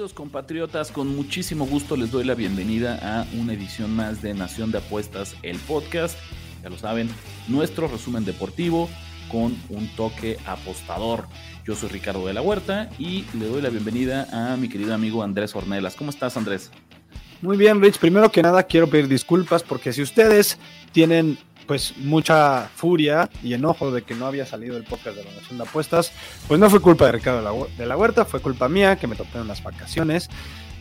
Queridos compatriotas, con muchísimo gusto les doy la bienvenida a una edición más de Nación de Apuestas, el podcast. Ya lo saben, nuestro resumen deportivo con un toque apostador. Yo soy Ricardo de la Huerta y le doy la bienvenida a mi querido amigo Andrés Ornelas. ¿Cómo estás, Andrés? Muy bien, Rich. Primero que nada, quiero pedir disculpas porque si ustedes tienen pues mucha furia y enojo de que no había salido el podcast de la Nación de Apuestas, pues no fue culpa de Ricardo de la Huerta, fue culpa mía que me en las vacaciones.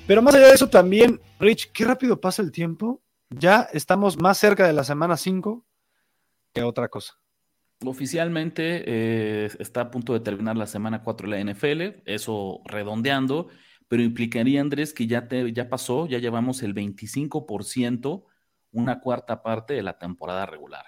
Pero más allá de eso también, Rich, qué rápido pasa el tiempo. Ya estamos más cerca de la semana 5 que otra cosa. Oficialmente eh, está a punto de terminar la semana 4 de la NFL, eso redondeando, pero implicaría, Andrés, que ya, te, ya pasó, ya llevamos el 25% una cuarta parte de la temporada regular.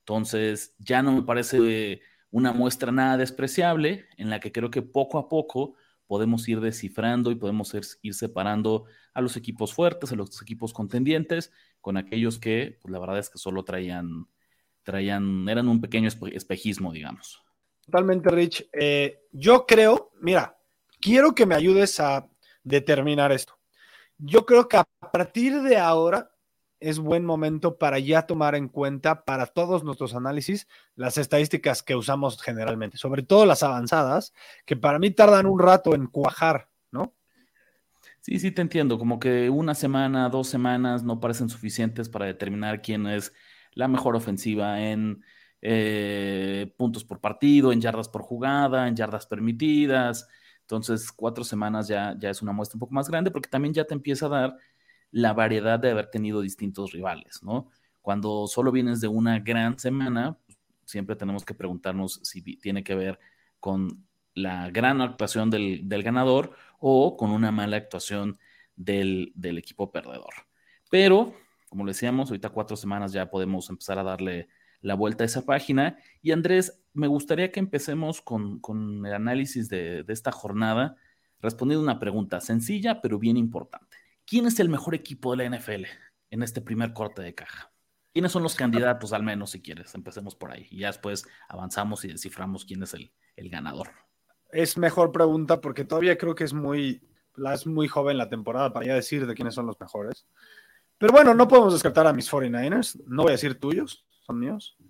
Entonces, ya no me parece una muestra nada despreciable en la que creo que poco a poco podemos ir descifrando y podemos ir, separando a los equipos fuertes, a los equipos contendientes, con aquellos que, pues la verdad es que solo traían, traían, eran un pequeño espejismo, digamos. Totalmente, Rich. Eh, yo creo, mira, quiero que me ayudes a determinar esto. Yo creo que a partir de ahora es buen momento para ya tomar en cuenta para todos nuestros análisis las estadísticas que usamos generalmente, sobre todo las avanzadas, que para mí tardan un rato en cuajar, ¿no? Sí, sí, te entiendo, como que una semana, dos semanas no parecen suficientes para determinar quién es la mejor ofensiva en eh, puntos por partido, en yardas por jugada, en yardas permitidas. Entonces, cuatro semanas ya, ya es una muestra un poco más grande porque también ya te empieza a dar la variedad de haber tenido distintos rivales, ¿no? Cuando solo vienes de una gran semana, siempre tenemos que preguntarnos si tiene que ver con la gran actuación del, ganador o con una mala actuación del, del, equipo perdedor. Pero, como le decíamos, ahorita cuatro semanas ya podemos empezar a darle la vuelta a esa página. Y Andrés, me gustaría que empecemos con, con el análisis de, de esta jornada respondiendo una pregunta sencilla pero bien importante. ¿Quién es el mejor equipo de la NFL en este primer corte de caja? ¿Quiénes son los candidatos, al menos, si quieres? Empecemos por ahí. Y ya después avanzamos y desciframos quién es el, ganador. Es mejor pregunta porque todavía creo que es muy, es muy joven la temporada para ya decir de quiénes son los mejores. Pero bueno, no podemos descartar a mis 49ers. No voy a decir tuyos, son míos.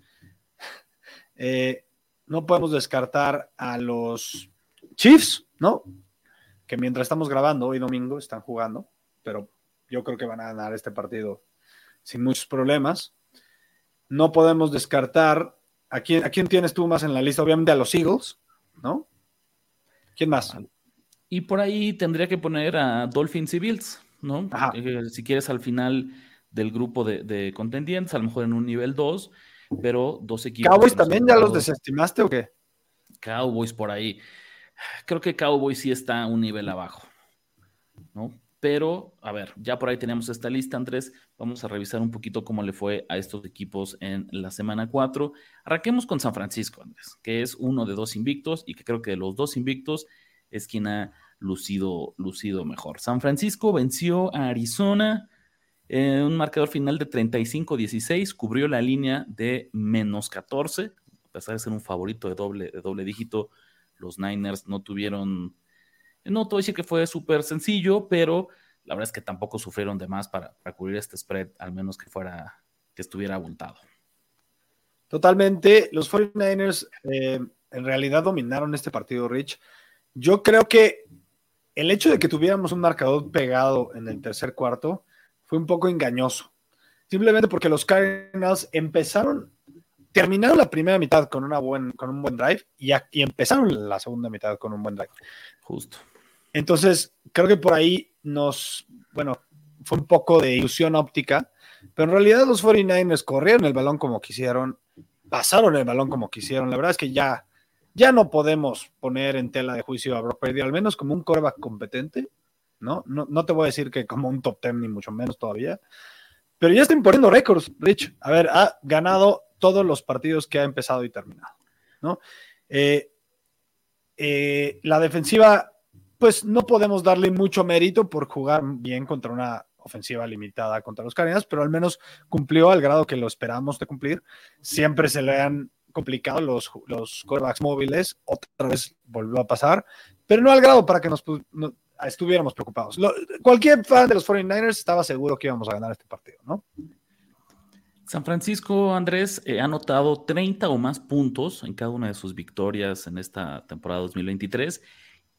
Eh, no podemos descartar a los Chiefs, ¿no? Que mientras estamos grabando hoy domingo están jugando pero yo creo que van a ganar este partido sin muchos problemas. No podemos descartar a quién, a quién tienes tú más en la lista, obviamente a los Eagles, ¿no? ¿Quién más? Y por ahí tendría que poner a Dolphins y Bills, ¿no? Eh, si quieres al final del grupo de, contendientes, a lo mejor en un nivel 2, pero dos equipos. ¿Cowboys también ya los desestimaste o qué? Cowboys por ahí. Creo que Cowboys sí está un nivel abajo, ¿no? Pero, a ver, ya por ahí tenemos esta lista, Andrés. Vamos a revisar un poquito cómo le fue a estos equipos en la semana 4. Arranquemos con San Francisco, Andrés, que es uno de dos invictos y que creo que de los dos invictos es quien ha lucido, lucido mejor. San Francisco venció a Arizona en un marcador final de 35-16, cubrió la línea de menos 14, a pesar de ser un favorito de doble, de doble dígito, los Niners no tuvieron no te voy a decir que fue súper sencillo, pero la verdad es que tampoco sufrieron de más para, cubrir este spread, al menos que fuera, que estuviera abultado. Totalmente. Los 49ers eh, en realidad dominaron este partido, Rich. Yo creo que el hecho de que tuviéramos un marcador pegado en el tercer cuarto fue un poco engañoso. Simplemente porque los Cardinals empezaron, terminaron la primera mitad con, una buen, con un buen drive y, y empezaron la segunda mitad con un buen drive. Justo. Entonces, creo que por ahí nos, bueno, fue un poco de ilusión óptica, pero en realidad los 49ers corrieron el balón como quisieron, pasaron el balón como quisieron. La verdad es que ya, ya no podemos poner en tela de juicio a Brock Purdy, al menos como un coreback competente, ¿no? ¿no? No te voy a decir que como un top ten, ni mucho menos todavía, pero ya está imponiendo récords, Rich. A ver, ha ganado todos los partidos que ha empezado y terminado, ¿no? Eh, eh, la defensiva, pues no podemos darle mucho mérito por jugar bien contra una ofensiva limitada contra los Cardinals, pero al menos cumplió al grado que lo esperamos de cumplir. Siempre se le han complicado los, los quarterbacks móviles, otra vez volvió a pasar, pero no al grado para que nos, estuviéramos preocupados. cualquier fan de los 49ers estaba seguro que íbamos a ganar este partido, ¿no? San Francisco, Andrés, eh, ha anotado 30 o más puntos en cada una de sus victorias en esta temporada 2023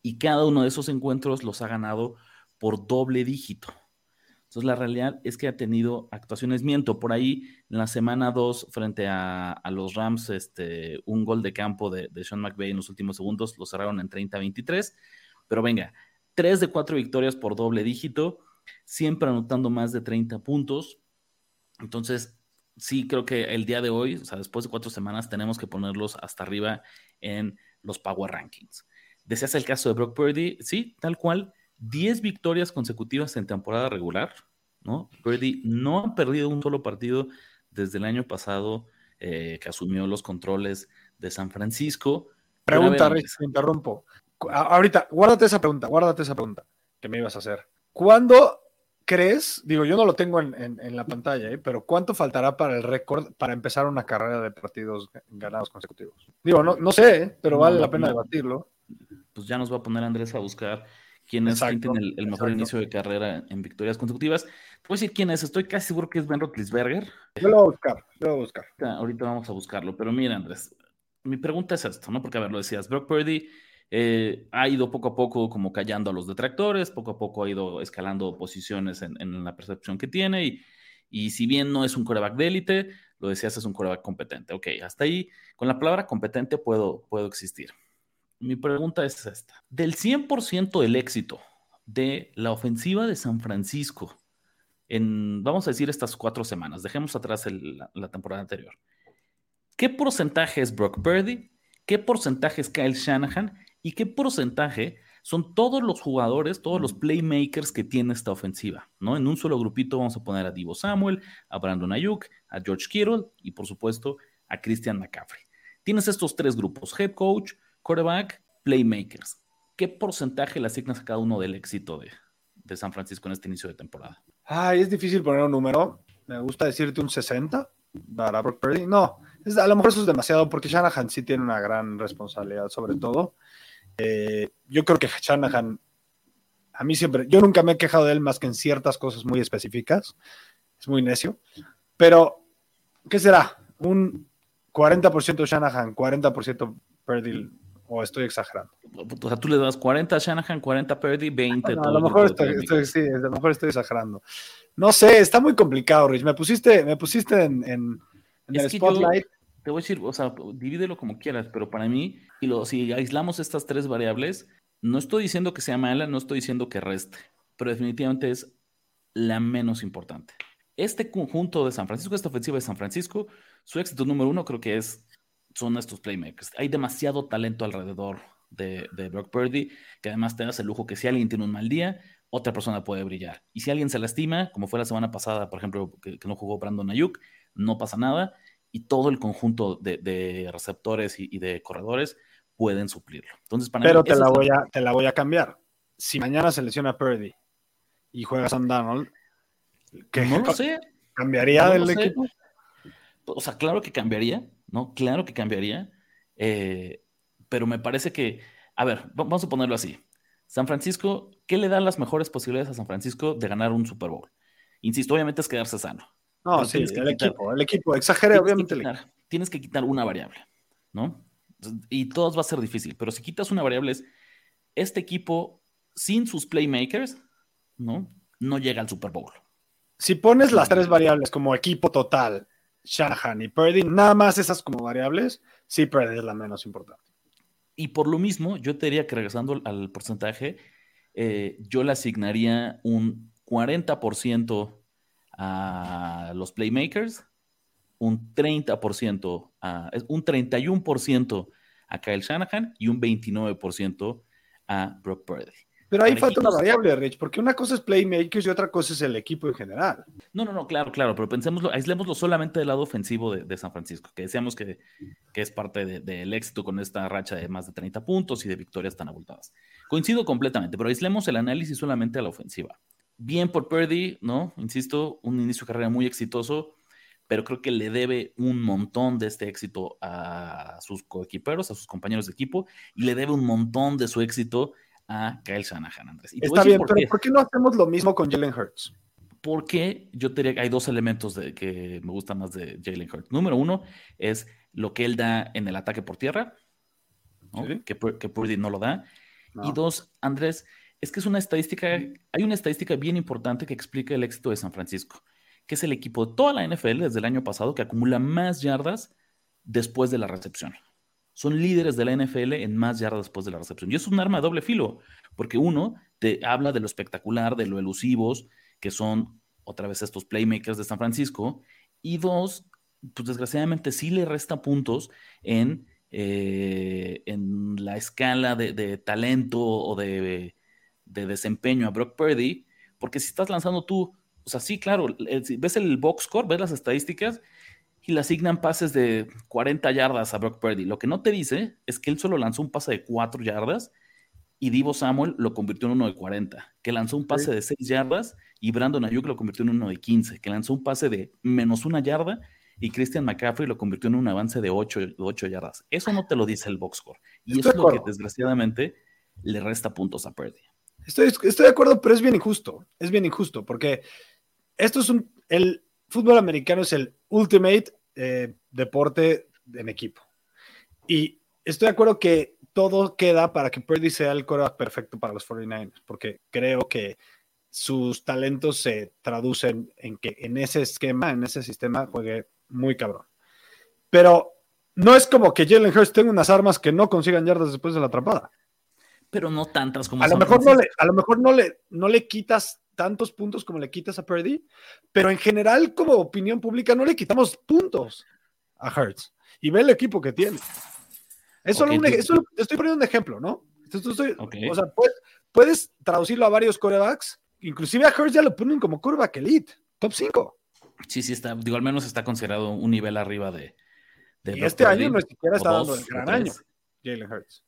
y cada uno de esos encuentros los ha ganado por doble dígito. Entonces, la realidad es que ha tenido actuaciones, miento, por ahí en la semana 2 frente a, los Rams, este, un gol de campo de, Sean McVay en los últimos segundos, lo cerraron en 30-23, pero venga, 3 de 4 victorias por doble dígito, siempre anotando más de 30 puntos. Entonces, sí creo que el día de hoy, o sea, después de cuatro semanas, tenemos que ponerlos hasta arriba en los Power Rankings. Deseas el caso de Brock Purdy, sí, tal cual 10 victorias consecutivas en temporada regular, ¿no? Purdy no ha perdido un solo partido desde el año pasado eh, que asumió los controles de San Francisco. Pregunta, Rich, me interrumpo. Ahorita, guárdate esa pregunta, guárdate esa pregunta que me ibas a hacer. ¿Cuándo crees, digo, yo no lo tengo en, la pantalla, ¿eh? pero cuánto faltará para el récord para empezar una carrera de partidos ganados consecutivos? Digo, no, no sé, ¿eh? pero vale la pena debatirlo. Pues ya nos va a poner Andrés a buscar quién es quien tiene el, mejor inicio de carrera en victorias consecutivas. Te voy a decir quién es, estoy casi seguro que es Ben Roethlisberger. Yo lo voy a buscar, yo lo voy a buscar. Ahorita vamos a buscarlo, pero mira, Andrés, mi pregunta es esto, ¿no? Porque, a ver, lo decías, Brock Purdy eh, ha ido poco a poco como callando a los detractores, poco a poco ha ido escalando posiciones en, la percepción que tiene y, y, si bien no es un coreback de élite, lo decías, es un coreback competente. Ok, hasta ahí, con la palabra competente puedo, puedo existir mi pregunta es esta. Del 100% del éxito de la ofensiva de San Francisco en, vamos a decir, estas cuatro semanas, dejemos atrás la, temporada anterior, ¿qué porcentaje es Brock Purdy? ¿Qué porcentaje es Kyle Shanahan? ¿Y qué porcentaje son todos los jugadores, todos los playmakers que tiene esta ofensiva? ¿no? En un solo grupito vamos a poner a Divo Samuel, a Brandon Ayuk, a George Kittle y, por supuesto, a Christian McCaffrey. Tienes estos tres grupos, head coach, quarterback, playmakers. ¿Qué porcentaje le asignas a cada uno del éxito de, San Francisco en este inicio de temporada? Ay, es difícil poner un número. Me gusta decirte un 60 para Brock Purdy. No, a lo mejor eso es demasiado porque Shanahan sí tiene una gran responsabilidad sobre todo. Eh, yo creo que Shanahan, a mí siempre, yo nunca me he quejado de él más que en ciertas cosas muy específicas. Es muy necio. Pero, ¿qué será? Un 40% Shanahan, 40% Purdy o estoy exagerando. O sea, tú le das 40 a Shanahan, 40 a Purdy, 20 a lo mejor estoy, sí, a lo mejor estoy exagerando. No sé, está muy complicado, Rich. Me pusiste, me pusiste en, el spotlight. te voy a decir, o sea, divídelo como quieras, pero para mí, y lo, si aislamos estas tres variables, no estoy diciendo que sea mala, no estoy diciendo que reste, pero definitivamente es la menos importante. Este conjunto de San Francisco, esta ofensiva de San Francisco, su éxito número uno creo que es son estos playmakers. Hay demasiado talento alrededor de, Brock Purdy, que además te das el lujo que si alguien tiene un mal día, otra persona puede brillar. Y si alguien se lastima, como fue la semana pasada, por ejemplo, que, no jugó Brandon Ayuk, no pasa nada y todo el conjunto de, receptores y, de corredores pueden suplirlo. Entonces, para Pero te, la voy a, te la voy a cambiar. Si mañana se lesiona Purdy y juega Sam Donald, ¿qué no lo sé. ¿Cambiaría el equipo? O sea, claro que cambiaría, ¿no? Claro que cambiaría, eh, pero me parece que, a ver, vamos a ponerlo así. San Francisco, ¿qué le da las mejores posibilidades a San Francisco de ganar un Super Bowl? Insisto, obviamente es quedarse sano. No, sí, el equipo, el equipo, exagere, obviamente. tienes que quitar una variable, ¿no? Y todos va a ser difícil, pero si quitas una variable es, este equipo sin sus playmakers, ¿no? No llega al Super Bowl. Si pones las tres variables como equipo total, Shanahan y Purdy, nada más esas como variables, sí Purdy es la menos importante. Y por lo mismo, yo te diría que regresando al porcentaje, eh, yo le asignaría un 40% a los playmakers un 30% a, un 31% a Kyle Shanahan y un 29% a Brock Purdy. Pero ahí falta una variable, Rich, porque una cosa es playmakers y otra cosa es el equipo en general. No, no, no, claro, claro, pero pensémoslo, aislémoslo solamente del lado ofensivo de, San Francisco, que decíamos que, que es parte del éxito con esta racha de más de 30 puntos y de victorias tan abultadas. Coincido completamente, pero aislemos el análisis solamente a la ofensiva. Bien por Purdy, ¿no? Insisto, un inicio de carrera muy exitoso, pero creo que le debe un montón de este éxito a sus coequiperos, a sus compañeros de equipo, y le debe un montón de su éxito a Kyle Shanahan, Andrés. Está bien, pero ¿por qué no hacemos lo mismo con Jalen Hurts? Porque yo diría que hay dos elementos de, que me gustan más de Jalen Hurts. Número uno es lo que él da en el ataque por tierra, que, que Purdy no lo da. Y dos, Andrés, es que es una estadística, hay una estadística bien importante que explica el éxito de San Francisco, que es el equipo de toda la NFL desde el año pasado que acumula más yardas después de la recepción son líderes de la NFL en más yardas después de la recepción. Y es un arma de doble filo, porque uno te habla de lo espectacular, de lo elusivos, que son otra vez estos playmakers de San Francisco, y dos, pues desgraciadamente sí le resta puntos en, eh, en la escala de, talento o de, de, desempeño a Brock Purdy, porque si estás lanzando tú, o sea, sí, claro, ves el box score, ves las estadísticas, y le asignan pases de 40 yardas a Brock Purdy. Lo que no te dice es que él solo lanzó un pase de 4 yardas y Divo Samuel lo convirtió en uno de 40, que lanzó un pase de 6 yardas y Brandon Ayuk lo convirtió en uno de 15, que lanzó un pase de menos una yarda y Christian McCaffrey lo convirtió en un avance de 8, yardas. Eso no te lo dice el box score. Y eso es lo que desgraciadamente le resta puntos a Purdy. Estoy, estoy de acuerdo, pero es bien injusto. Es bien injusto porque esto es un... El, fútbol americano es el ultimate eh, deporte en equipo. Y estoy de acuerdo que todo queda para que Purdy sea el coreback perfecto para los 49ers, porque creo que sus talentos se traducen en que en ese esquema, en ese sistema, juegue muy cabrón. Pero no es como que Jalen Hurts tenga unas armas que no consigan yardas después de la atrapada. Pero no tantas como a lo mejor no le, a lo mejor no le, no le quitas tantos puntos como le quitas a Purdy, pero en general, como opinión pública, no le quitamos puntos a Hertz. Y ve el equipo que tiene. Es solo un, estoy poniendo un ejemplo, ¿no? O sea, puedes, traducirlo a varios corebacks, inclusive a Hertz ya lo ponen como coreback elite, top 5. Sí, sí, está, digo, al menos está considerado un nivel arriba de. y este año no siquiera está dando el gran año, Jalen Hurts.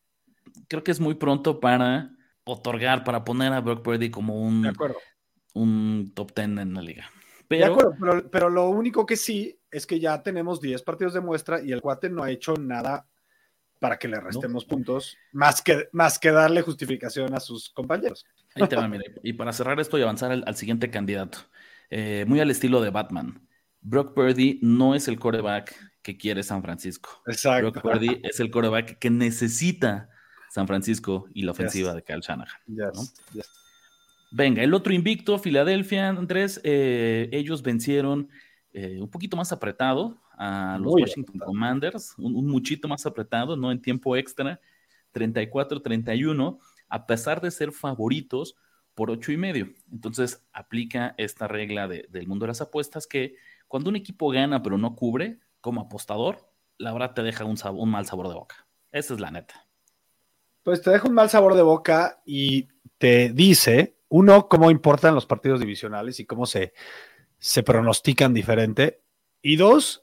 Creo que es muy pronto para otorgar, para poner a Brock Purdy como un un top 10 en la liga. Pero... De acuerdo, pero, lo único que sí es que ya tenemos 10 partidos de muestra y el cuate no ha hecho nada para que le restemos puntos, más que, más que darle justificación a sus compañeros. Ahí te va, mira. Y para cerrar esto y avanzar al, siguiente candidato, eh, muy al estilo de Batman, Brock Purdy no es el coreback que quiere San Francisco. Exacto. Brock Purdy es el coreback que necesita San Francisco y la ofensiva de Kyle Shanahan. Venga, el otro invicto, Filadelfia, Andrés, eh, ellos vencieron eh, un poquito más apretado a los Washington Commanders, un, muchito más apretado, no en tiempo extra, 34-31, a pesar de ser favoritos por ocho y medio. Entonces aplica esta regla del mundo de las apuestas que cuando un equipo gana pero no cubre, como apostador, la verdad te deja un, un mal sabor de boca. Esa es la neta. Pues te deja un mal sabor de boca y te dice uno, cómo importan los partidos divisionales y cómo se, se pronostican diferente. Y dos,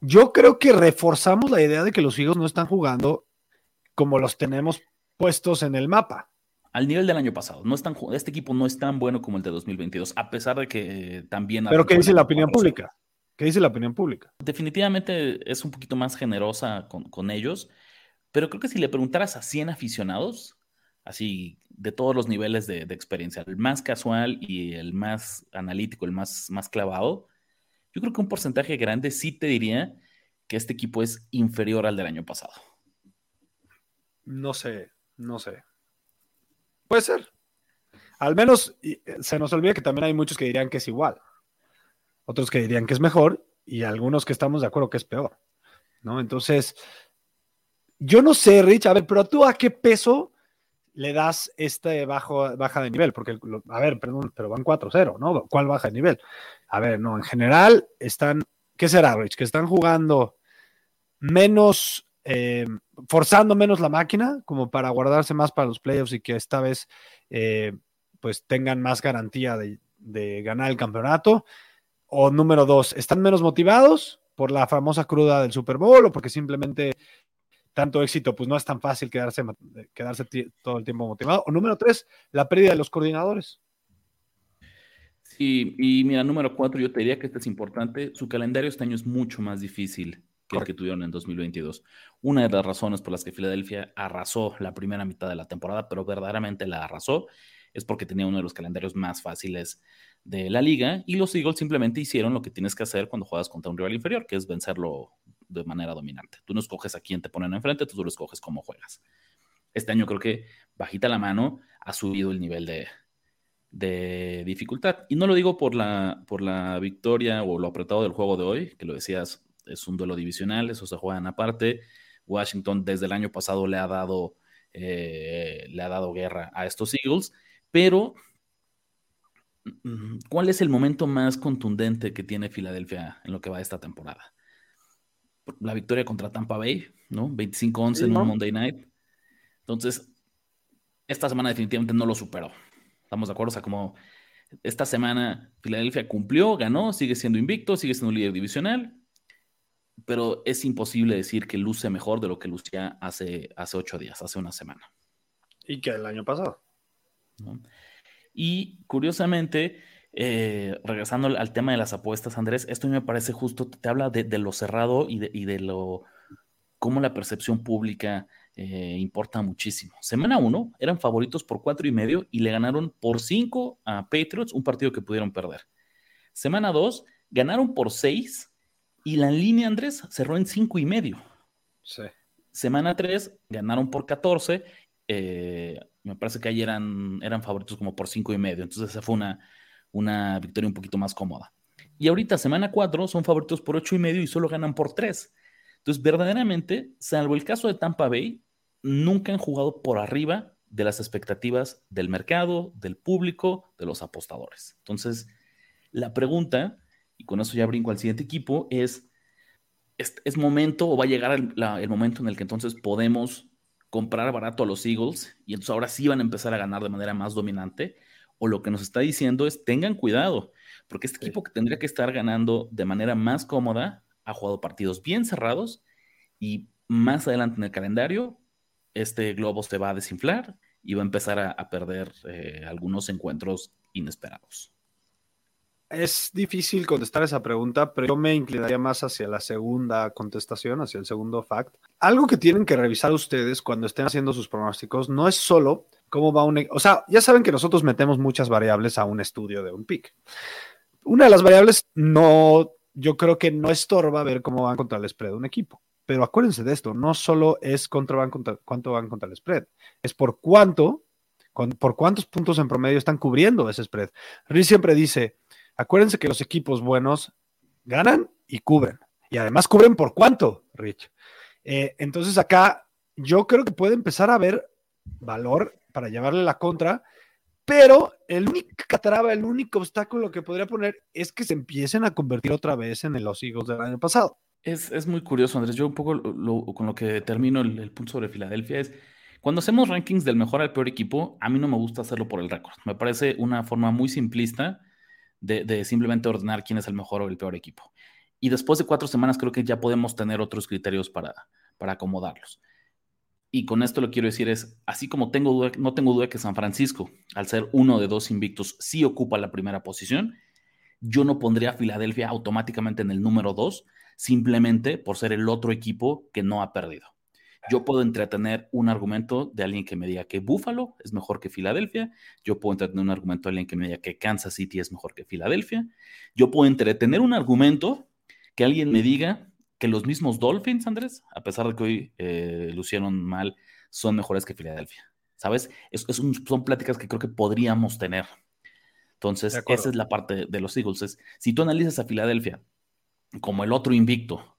yo creo que reforzamos la idea de que los hijos no están jugando como los tenemos puestos en el mapa. Al nivel del año pasado. No están, este equipo no es tan bueno como el de 2022, a pesar de que también... Pero ¿qué dice la opinión pública? ¿Qué dice la opinión pública? Definitivamente es un poquito más generosa con, con ellos, pero creo que si le preguntaras a 100 aficionados, así de todos los niveles de, experiencia, el más casual y el más analítico, el más, más clavado, yo creo que un porcentaje grande sí te diría que este equipo es inferior al del año pasado. No sé, no sé. Puede ser. Al menos eh, se nos olvida que también hay muchos que dirían que es igual, otros que dirían que es mejor y algunos que estamos de acuerdo que es peor. ¿No? Entonces, yo no sé, Rich, a ver, pero tú a qué peso le das este bajo, baja de nivel, porque, a ver, perdón, pero van 4-0, ¿no? ¿Cuál baja de nivel? A ver, no, en general están ¿qué será, Rich? Que están jugando menos, eh, forzando menos la máquina, como para guardarse más para los playoffs y que esta vez eh, pues tengan más garantía de, de ganar el campeonato. O número dos, ¿están menos motivados por la famosa cruda del Super Bowl o porque simplemente tanto éxito, pues no es tan fácil quedarse, quedarse todo el tiempo motivado. O número tres, la pérdida de los coordinadores. Sí, y mira, número cuatro, yo te diría que este es importante. Su calendario este año es mucho más difícil que el que tuvieron en 2022. Una de las razones por las que Filadelfia arrasó la primera mitad de la temporada, pero verdaderamente la arrasó, es porque tenía uno de los calendarios más fáciles de la liga y los Eagles simplemente hicieron lo que tienes que hacer cuando juegas contra un rival inferior, que es vencerlo de manera dominante. Tú no escoges a quién te ponen enfrente, tú solo escoges cómo juegas. Este año creo que bajita la mano ha subido el nivel de, de dificultad. Y no lo digo por la, por la victoria o lo apretado del juego de hoy, que lo decías, es un duelo divisional, eso se juegan aparte. Washington desde el año pasado le ha dado, eh, le ha dado guerra a estos Eagles, pero mm, ¿cuál es el momento más contundente que tiene Filadelfia en lo que va esta temporada? La victoria contra Tampa Bay, ¿no? 25-11 en un Monday Night. Entonces, esta semana definitivamente no lo superó. ¿Estamos de acuerdo? O sea, como esta semana Filadelfia cumplió, ganó, sigue siendo invicto, sigue siendo líder divisional, pero es imposible decir que luce mejor de lo que lucía hace, hace ocho días, hace una semana. Y que el año pasado. Y curiosamente, eh, regresando al tema de las apuestas, Andrés, esto me parece justo, te habla de, lo cerrado y de, lo cómo la percepción pública eh, importa muchísimo. Semana 1 eran favoritos por cuatro y medio y le ganaron por cinco a Patriots, un partido que pudieron perder. Semana 2 ganaron por seis y la línea, Andrés, cerró en cinco y medio. Semana 3 ganaron por 14. Eh, me parece que ayer eran, eran favoritos como por cinco y medio. Entonces esa fue una, una victoria un poquito más cómoda. Y ahorita, semana 4, son favoritos por 8 y medio y solo ganan por 3. Entonces, verdaderamente, salvo el caso de Tampa Bay, nunca han jugado por arriba de las expectativas del mercado, del público, de los apostadores. Entonces, la pregunta, y con eso ya brinco al siguiente equipo, es, ¿es, momento o va a llegar el, el momento en el que entonces podemos comprar barato a los Eagles y entonces ahora sí van a empezar a ganar de manera más dominante? O lo que nos está diciendo es tengan cuidado, porque este equipo que tendría que estar ganando de manera más cómoda ha jugado partidos bien cerrados y más adelante en el calendario este globo se va a desinflar y va a empezar a, perder eh, algunos encuentros inesperados. Es difícil contestar esa pregunta, pero yo me inclinaría más hacia la segunda contestación, hacia el segundo fact. Algo que tienen que revisar ustedes cuando estén haciendo sus pronósticos no es solo cómo va un... E-, o sea, ya saben que nosotros metemos muchas variables a un estudio de un pick. Una de las variables no, yo creo que no estorba ver cómo van contra el spread de un equipo. Pero acuérdense de esto, no solo es contra, van contra, cuánto van contra el spread, es por cuánto, por cuántos puntos en promedio están cubriendo ese spread. Riz siempre dice, acuérdense que los equipos buenos ganan y cubren. Y además cubren por cuánto, Rich. Eh, entonces acá yo creo que puede empezar a haber valor para llevarle la contra, pero el único traba, el único obstáculo que podría poner es que se empiecen a convertir otra vez en los higos del año pasado. Es, muy curioso, Andrés. Yo un poco con lo que termino el, punto sobre Filadelfia es, cuando hacemos rankings del mejor al peor equipo, a mí no me gusta hacerlo por el récord. Me parece una forma muy simplista de, de simplemente ordenar quién es el mejor o el peor equipo. Y después de cuatro semanas creo que ya podemos tener otros criterios para, para acomodarlos y con esto lo quiero decir es, así como no tengo duda que San Francisco, al ser uno de dos invictos, sí ocupa la primera posición, yo no pondría a Filadelfia automáticamente en el número dos, simplemente por ser el otro equipo que no ha perdido. Yo puedo entretener un argumento de alguien que me diga que Buffalo es mejor que Filadelfia. Yo puedo entretener un argumento de alguien que me diga que Kansas City es mejor que Filadelfia. Yo puedo entretener un argumento que alguien me diga que los mismos Dolphins, Andrés, a pesar de que hoy eh, lucieron mal, son mejores que Filadelfia. ¿Sabes? Es, son pláticas que creo que podríamos tener. Entonces, esa es la parte de los Eagles. si tú analizas a Filadelfia como el otro invicto,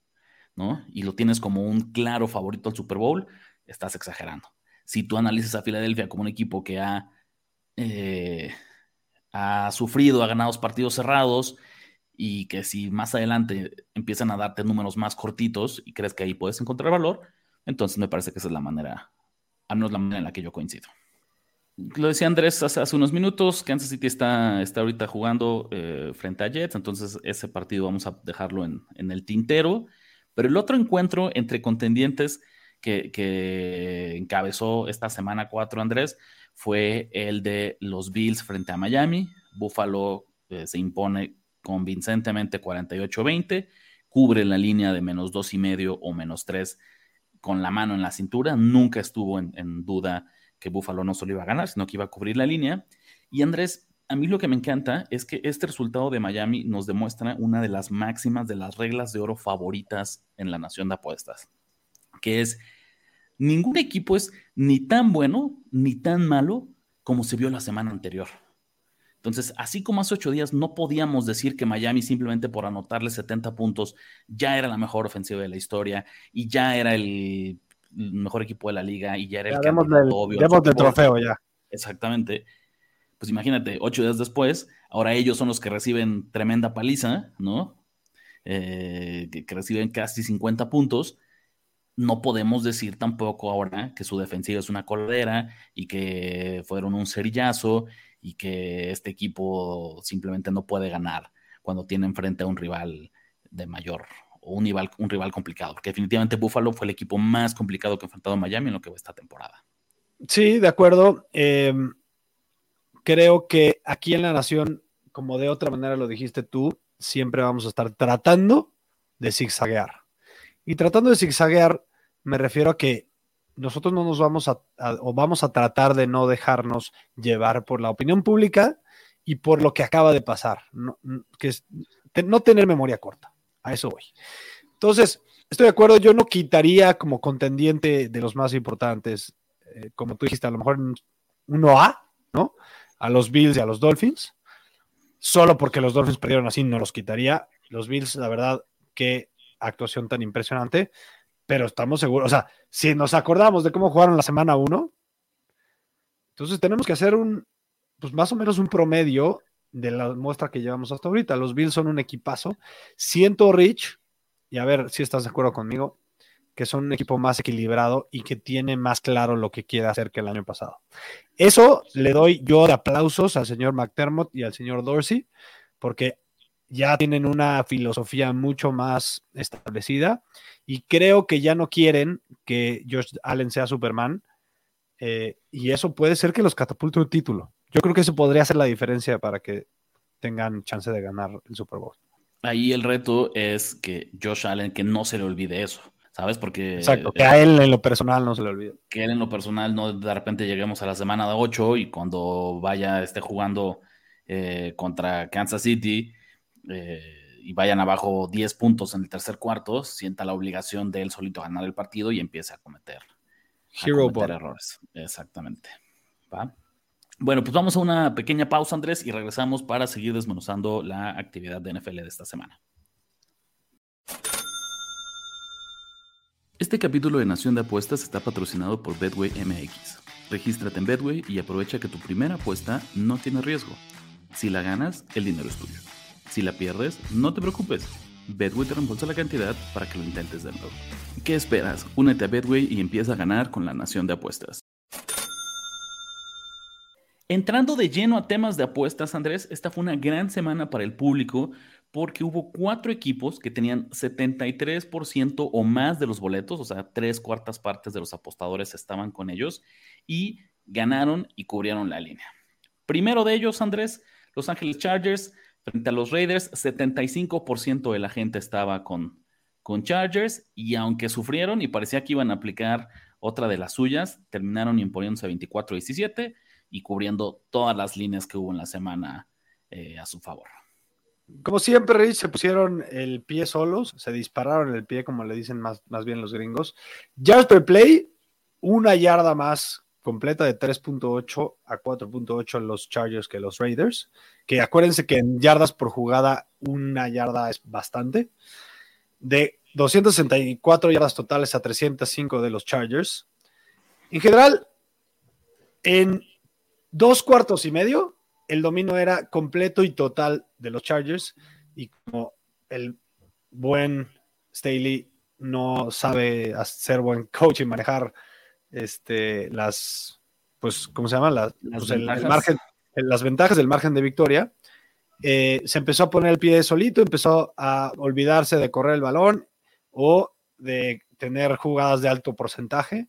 ¿no? Y lo tienes como un claro favorito al Super Bowl, estás exagerando. Si tú analizas a Filadelfia como un equipo que ha, eh, ha sufrido, ha ganado partidos cerrados y que si más adelante empiezan a darte números más cortitos y crees que ahí puedes encontrar valor, entonces me parece que esa es la manera, al menos la manera en la que yo coincido. Lo decía Andrés hace, unos minutos, Kansas City está, está ahorita jugando eh, frente a Jets, entonces ese partido vamos a dejarlo en, el tintero. Pero el otro encuentro entre contendientes que, que encabezó esta semana 4, Andrés, fue el de los Bills frente a Miami. Buffalo eh, se impone convincentemente 48-20, cubre la línea de menos dos y medio o menos tres con la mano en la cintura. Nunca estuvo en, duda que Buffalo no solo iba a ganar, sino que iba a cubrir la línea. Y Andrés, a mí lo que me encanta es que este resultado de Miami nos demuestra una de las máximas de las reglas de oro favoritas en la nación de apuestas, que es ningún equipo es ni tan bueno ni tan malo como se vio la semana anterior. Entonces, así como hace ocho días no podíamos decir que Miami simplemente por anotarle 70 puntos ya era la mejor ofensiva de la historia y ya era el mejor equipo de la liga y ya era el que obvio. de trofeo ya. Exactamente. Pues imagínate, ocho días después, ahora ellos son los que reciben tremenda paliza, ¿no? Eh, que, reciben casi 50 puntos no podemos decir tampoco ahora que su defensiva es una coladera y que fueron un cerillazo y que este equipo simplemente no puede ganar cuando tiene enfrente a un rival de mayor o un rival, un rival complicado, porque definitivamente Buffalo fue el equipo más complicado que ha enfrentado a Miami en lo que va esta temporada. Sí, de acuerdo. Em, creo que aquí en la Nación, como de otra manera lo dijiste tú, siempre vamos a estar tratando de zigzaguear. Y tratando de zigzaguear, me refiero a que nosotros no nos vamos a, o vamos a tratar de no dejarnos llevar por la opinión pública y por lo que acaba de pasar, no, que es no tener memoria corta, a eso voy. Entonces, estoy de acuerdo, yo no quitaría como contendiente de los más importantes, eh, como tú dijiste, a lo mejor uno A, ¿no? A los Bills y a los Dolphins, solo porque los Dolphins perdieron así, no los quitaría. Los Bills, la verdad, qué actuación tan impresionante pero estamos seguros, o sea, si nos acordamos de cómo jugaron la semana 1, entonces tenemos que hacer un, pues más o menos un promedio de la muestra que llevamos hasta ahorita. Los Bills son un equipazo. Siento, Rich, y a ver si estás de acuerdo conmigo, que son un equipo más equilibrado y que tiene más claro lo que quiere hacer que el año pasado. Eso le doy yo de aplausos al señor McDermott y al señor Dorsey, porque ya tienen una filosofía mucho más establecida y creo que ya no quieren que Josh Allen sea Superman eh, y eso puede ser que los catapulte un título. Yo creo que eso podría ser la diferencia para que tengan chance de ganar el Super Bowl. Ahí el reto es que Josh Allen, que no se le olvide eso, ¿sabes? Porque... Exacto, que a él en lo personal no se le olvide. Que él en lo personal no de repente lleguemos a la semana de 8 y cuando vaya, esté jugando eh, contra Kansas City, eh, y vayan abajo 10 puntos en el tercer cuarto, sienta la obligación de él solito ganar el partido y empiece a cometer, errores. Exactamente. Bueno, pues vamos a una pequeña pausa, Andrés, y regresamos para seguir desmenuzando la actividad de NFL de esta semana. Este capítulo de Nación de Apuestas está patrocinado por Bedway MX. Regístrate en Bedway y aprovecha que tu primera apuesta no tiene riesgo. Si la ganas, el dinero es tuyo. Si la pierdes, no te preocupes. Bedway te reembolsa la cantidad para que lo intentes de nuevo. ¿Qué esperas? Únete a Bedway y empieza a ganar con la nación de apuestas. Entrando de lleno a temas de apuestas, Andrés, esta fue una gran semana para el público porque hubo cuatro equipos que tenían 73% o más de los boletos, o sea, tres cuartas partes de los apostadores estaban con ellos y ganaron y cubrieron la línea. Primero de ellos, Andrés, Los Ángeles Chargers Frente a los Raiders, 75% de la gente estaba con, Chargers y aunque sufrieron y parecía que iban a aplicar otra de las suyas, terminaron imponiéndose 24-17 y cubriendo todas las líneas que hubo en la semana eh, a su favor. Como siempre, se pusieron el pie solos, se dispararon el pie, como le dicen más, más bien los gringos. Jasper Play, una yarda más completa de 3.8 a 4.8 los Chargers que los Raiders, que acuérdense que en yardas por jugada una yarda es bastante. De 264 yardas totales a 305 de los Chargers. En general, en dos cuartos y medio, el dominio era completo y total de los Chargers. y como el buen Staley no sabe ser buen coach y manejar este, las, pues, ¿cómo se llama? Las, pues, el, margen, las ventajas del margen de victoria. Eh, se empezó a poner el pie solito, empezó a olvidarse de correr el balón o de tener jugadas de alto porcentaje.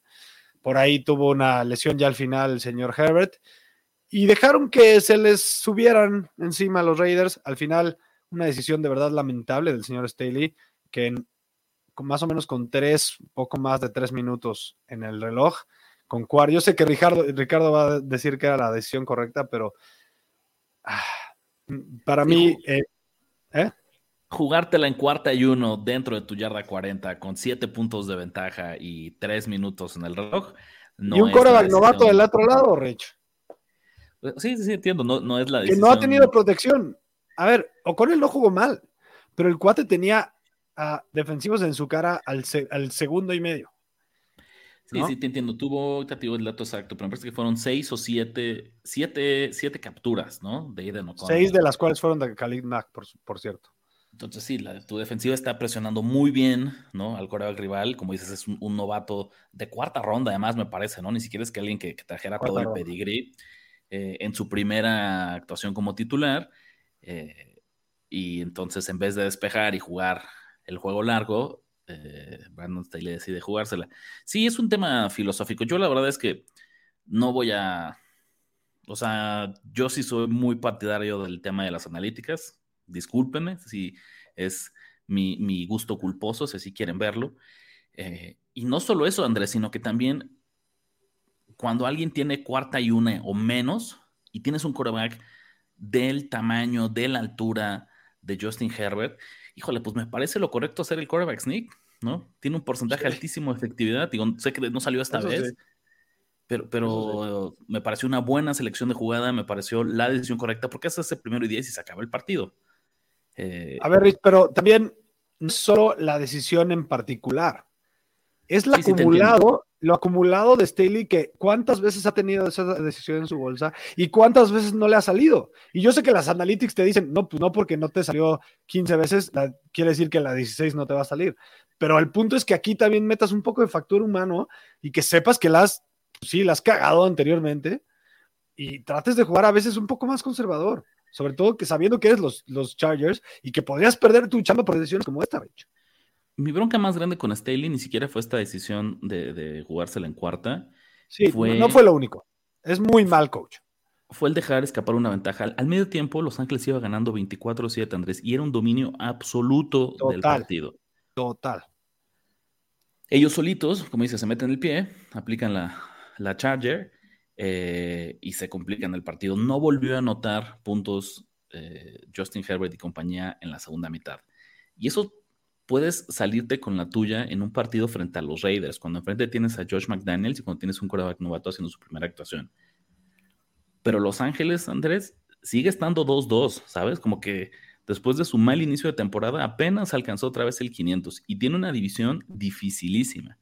Por ahí tuvo una lesión ya al final el señor Herbert y dejaron que se les subieran encima a los Raiders. Al final, una decisión de verdad lamentable del señor Staley, que en, más o menos con tres, poco más de tres minutos en el reloj, con cuar. Yo sé que Ricardo, Ricardo va a decir que era la decisión correcta, pero ah, para mí. Eh, ¿eh? Jugártela en cuarta y uno dentro de tu yarda 40 con siete puntos de ventaja y tres minutos en el reloj. y un coreback novato del otro lado, Rich. Sí, sí, sí, entiendo. No, no es la decisión. Que no ha tenido protección. A ver, O'Connell no jugó mal, pero el cuate tenía a defensivos en su cara al, al segundo y medio. Sí, sí, te entiendo. Tuvo, te digo el dato exacto, pero me parece que fueron seis o siete, siete, siete capturas, ¿no? De O'Connell. Seis de las cuales fueron de Khalid Mack, por, por cierto. Entonces, sí, la, tu defensiva está presionando muy bien, ¿no? Al coreback rival. Como dices, es un, novato de cuarta ronda, además, me parece, ¿no? Ni siquiera es que alguien que, trajera todo el pedigree eh, en su primera actuación como titular. Eh, y entonces, en vez de despejar y jugar el juego largo, eh, Brandon Staley decide jugársela. Sí, es un tema filosófico. Yo la verdad es que no voy a... O sea, yo sí soy muy partidario del tema de las analíticas discúlpenme si es mi, gusto culposo, si quieren verlo. Eh, y no solo eso, Andrés, sino que también cuando alguien tiene cuarta y una o menos y tienes un quarterback del tamaño, de la altura de Justin Herbert, híjole, pues me parece lo correcto hacer el quarterback sneak, ¿no? Tiene un porcentaje altísimo de efectividad, digo, sé que no salió esta vez, pero, pero me pareció una buena selección de jugada, me pareció la decisión correcta, porque es ese primero y diez y se acaba el partido. Eh, a ver, Rich, pero también no solo la decisión en particular, es lo acumulado, lo acumulado de Staley que cuántas veces ha tenido esa decisión en su bolsa y cuántas veces no le ha salido. Y yo sé que las analytics te dicen, no, pues no porque no te salió 15 veces, quiere decir que la 16 no te va a salir. Pero el punto es que aquí también metas un poco de factor humano y que sepas que las, sí, las has cagado anteriormente y trates de jugar a veces un poco más conservador. Sobre todo que sabiendo que eres los, los Chargers y que podrías perder tu chamba por decisiones como esta. Mi bronca más grande con Staley ni siquiera fue esta decisión de, jugársela en cuarta. Sí, no fue lo único. Es muy mal coach. Fue el dejar escapar una ventaja. Al, medio tiempo, Los Ángeles iba ganando 24-7, Andrés, y era un dominio absoluto del partido. Total. Ellos solitos, como dice, se meten el pie, aplican la, la Charger eh, y se complican el partido. No volvió a anotar puntos eh, Justin Herbert y compañía en la segunda mitad. Y eso puedes salirte con la tuya en un partido frente a los Raiders, cuando enfrente tienes a Josh McDaniels y cuando tienes un quarterback novato haciendo su primera actuación. Pero Los Ángeles, Andrés, sigue estando 2-2, ¿sabes? Como que después de su mal inicio de temporada apenas alcanzó otra vez el 500 y tiene una división dificilísima.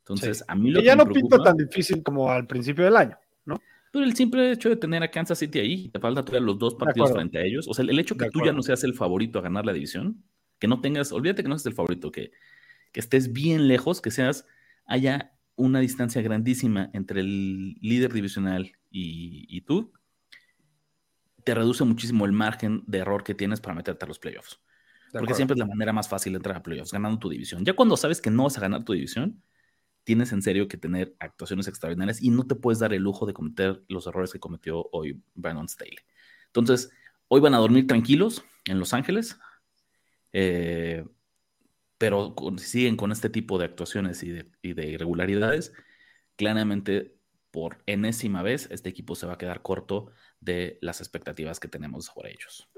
Entonces, a mí lo que ya no pinta tan difícil como al principio del año. ¿no? Pero el simple hecho de tener a Kansas City ahí, te falta todavía los dos partidos frente a ellos, o sea, el hecho que tú ya no seas el favorito a ganar la división, que no tengas, olvídate que no seas el favorito, que, que estés bien lejos, que seas, haya una distancia grandísima entre el líder divisional y, tú, te reduce muchísimo el margen de error que tienes para meterte a los playoffs. Porque siempre es la manera más fácil de entrar a playoffs, ganando tu división. Ya cuando sabes que no vas a ganar tu división, tienes en serio que tener actuaciones extraordinarias y no te puedes dar el lujo de cometer los errores que cometió hoy Brandon Staley. Entonces, hoy van a dormir tranquilos en Los Ángeles, eh, pero si siguen con este tipo de actuaciones y de, y de irregularidades, claramente por enésima vez este equipo se va a quedar corto de las expectativas que tenemos sobre ellos.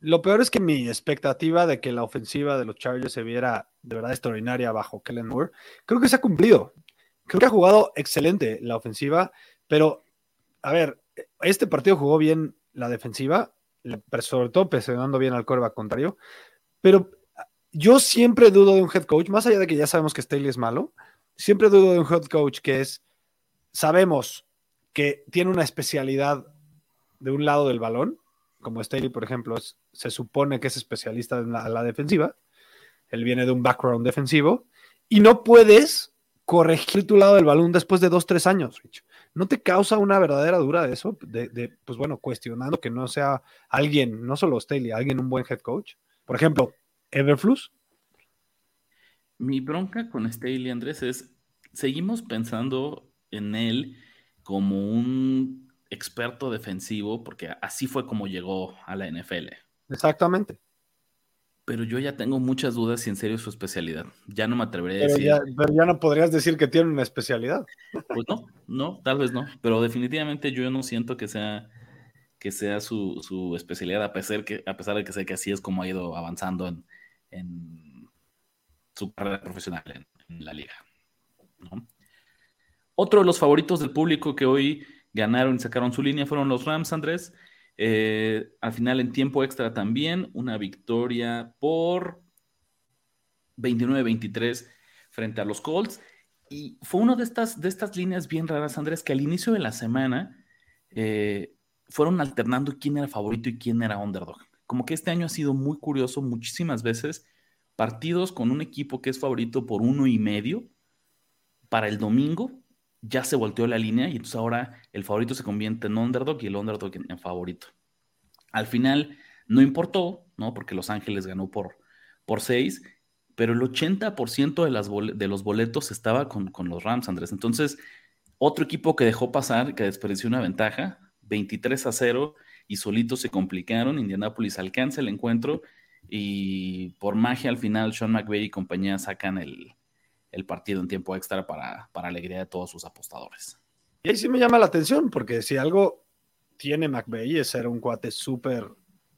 Lo peor es que mi expectativa de que la ofensiva de los Chargers se viera de verdad extraordinaria bajo Kellen Moore, creo que se ha cumplido. Creo que ha jugado excelente la ofensiva, pero a ver, este partido jugó bien la defensiva, sobre todo presionando bien al coreback contrario, pero yo siempre dudo de un head coach, más allá de que ya sabemos que Staley es malo, siempre dudo de un head coach que es, sabemos que tiene una especialidad de un lado del balón, como Staley, por ejemplo, es se supone que es especialista en la, defensiva. Él viene de un background defensivo y no puedes corregir tu lado del balón después de dos, tres años, Rich. ¿No te causa una verdadera dura de eso? De, pues bueno, cuestionando que no sea alguien, no solo Staley, alguien un buen head coach. Por ejemplo, Everflus. Mi bronca con Staley, Andrés, es, seguimos pensando en él como un experto defensivo, porque así fue como llegó a la NFL. Exactamente. Pero yo ya tengo muchas dudas si en serio es su especialidad. Ya no me atreveré a decir. Ya, pero ya no podrías decir que tiene una especialidad. Pues no, no, tal vez no. Pero definitivamente yo no siento que sea, que sea su, especialidad, a pesar, que, a pesar de que sé que así es como ha ido avanzando en, su carrera profesional en, la liga. Otro de los favoritos del público que hoy ganaron y sacaron su línea fueron los Rams, Andrés. Eh, al final en tiempo extra también, una victoria por 29-23 frente a los Colts. Y fue una de estas, de estas líneas bien raras, Andrés, que al inicio de la semana eh, fueron alternando quién era favorito y quién era underdog. Como que este año ha sido muy curioso muchísimas veces. Partidos con un equipo que es favorito por uno y medio para el domingo ya se volteó la línea y entonces ahora el favorito se convierte en underdog y el underdog en, favorito. Al final no importó, ¿no? Porque Los Ángeles ganó por, por seis, pero el 80% de, las de los boletos estaba con, los Rams, Andrés. Entonces, otro equipo que dejó pasar, que desperdició una ventaja, 23 a 0, y solitos se complicaron. Indianapolis alcanza el encuentro y por magia al final Sean McVay y compañía sacan el, el partido en tiempo extra para, para alegría de todos sus apostadores. Y ahí sí me llama la atención, porque si algo tiene McVeigh es ser un cuate súper